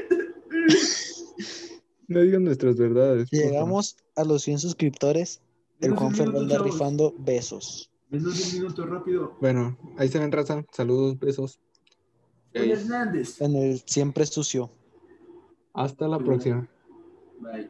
No digan nuestras verdades.
Llegamos a los 100 suscriptores, el andar
chavos.
rifando besos.
Menos un minuto rápido.
Bueno, ahí se ven, raza. Saludos, besos.
Hernández.
En el siempre sucio.
Hasta la próxima.
Bye.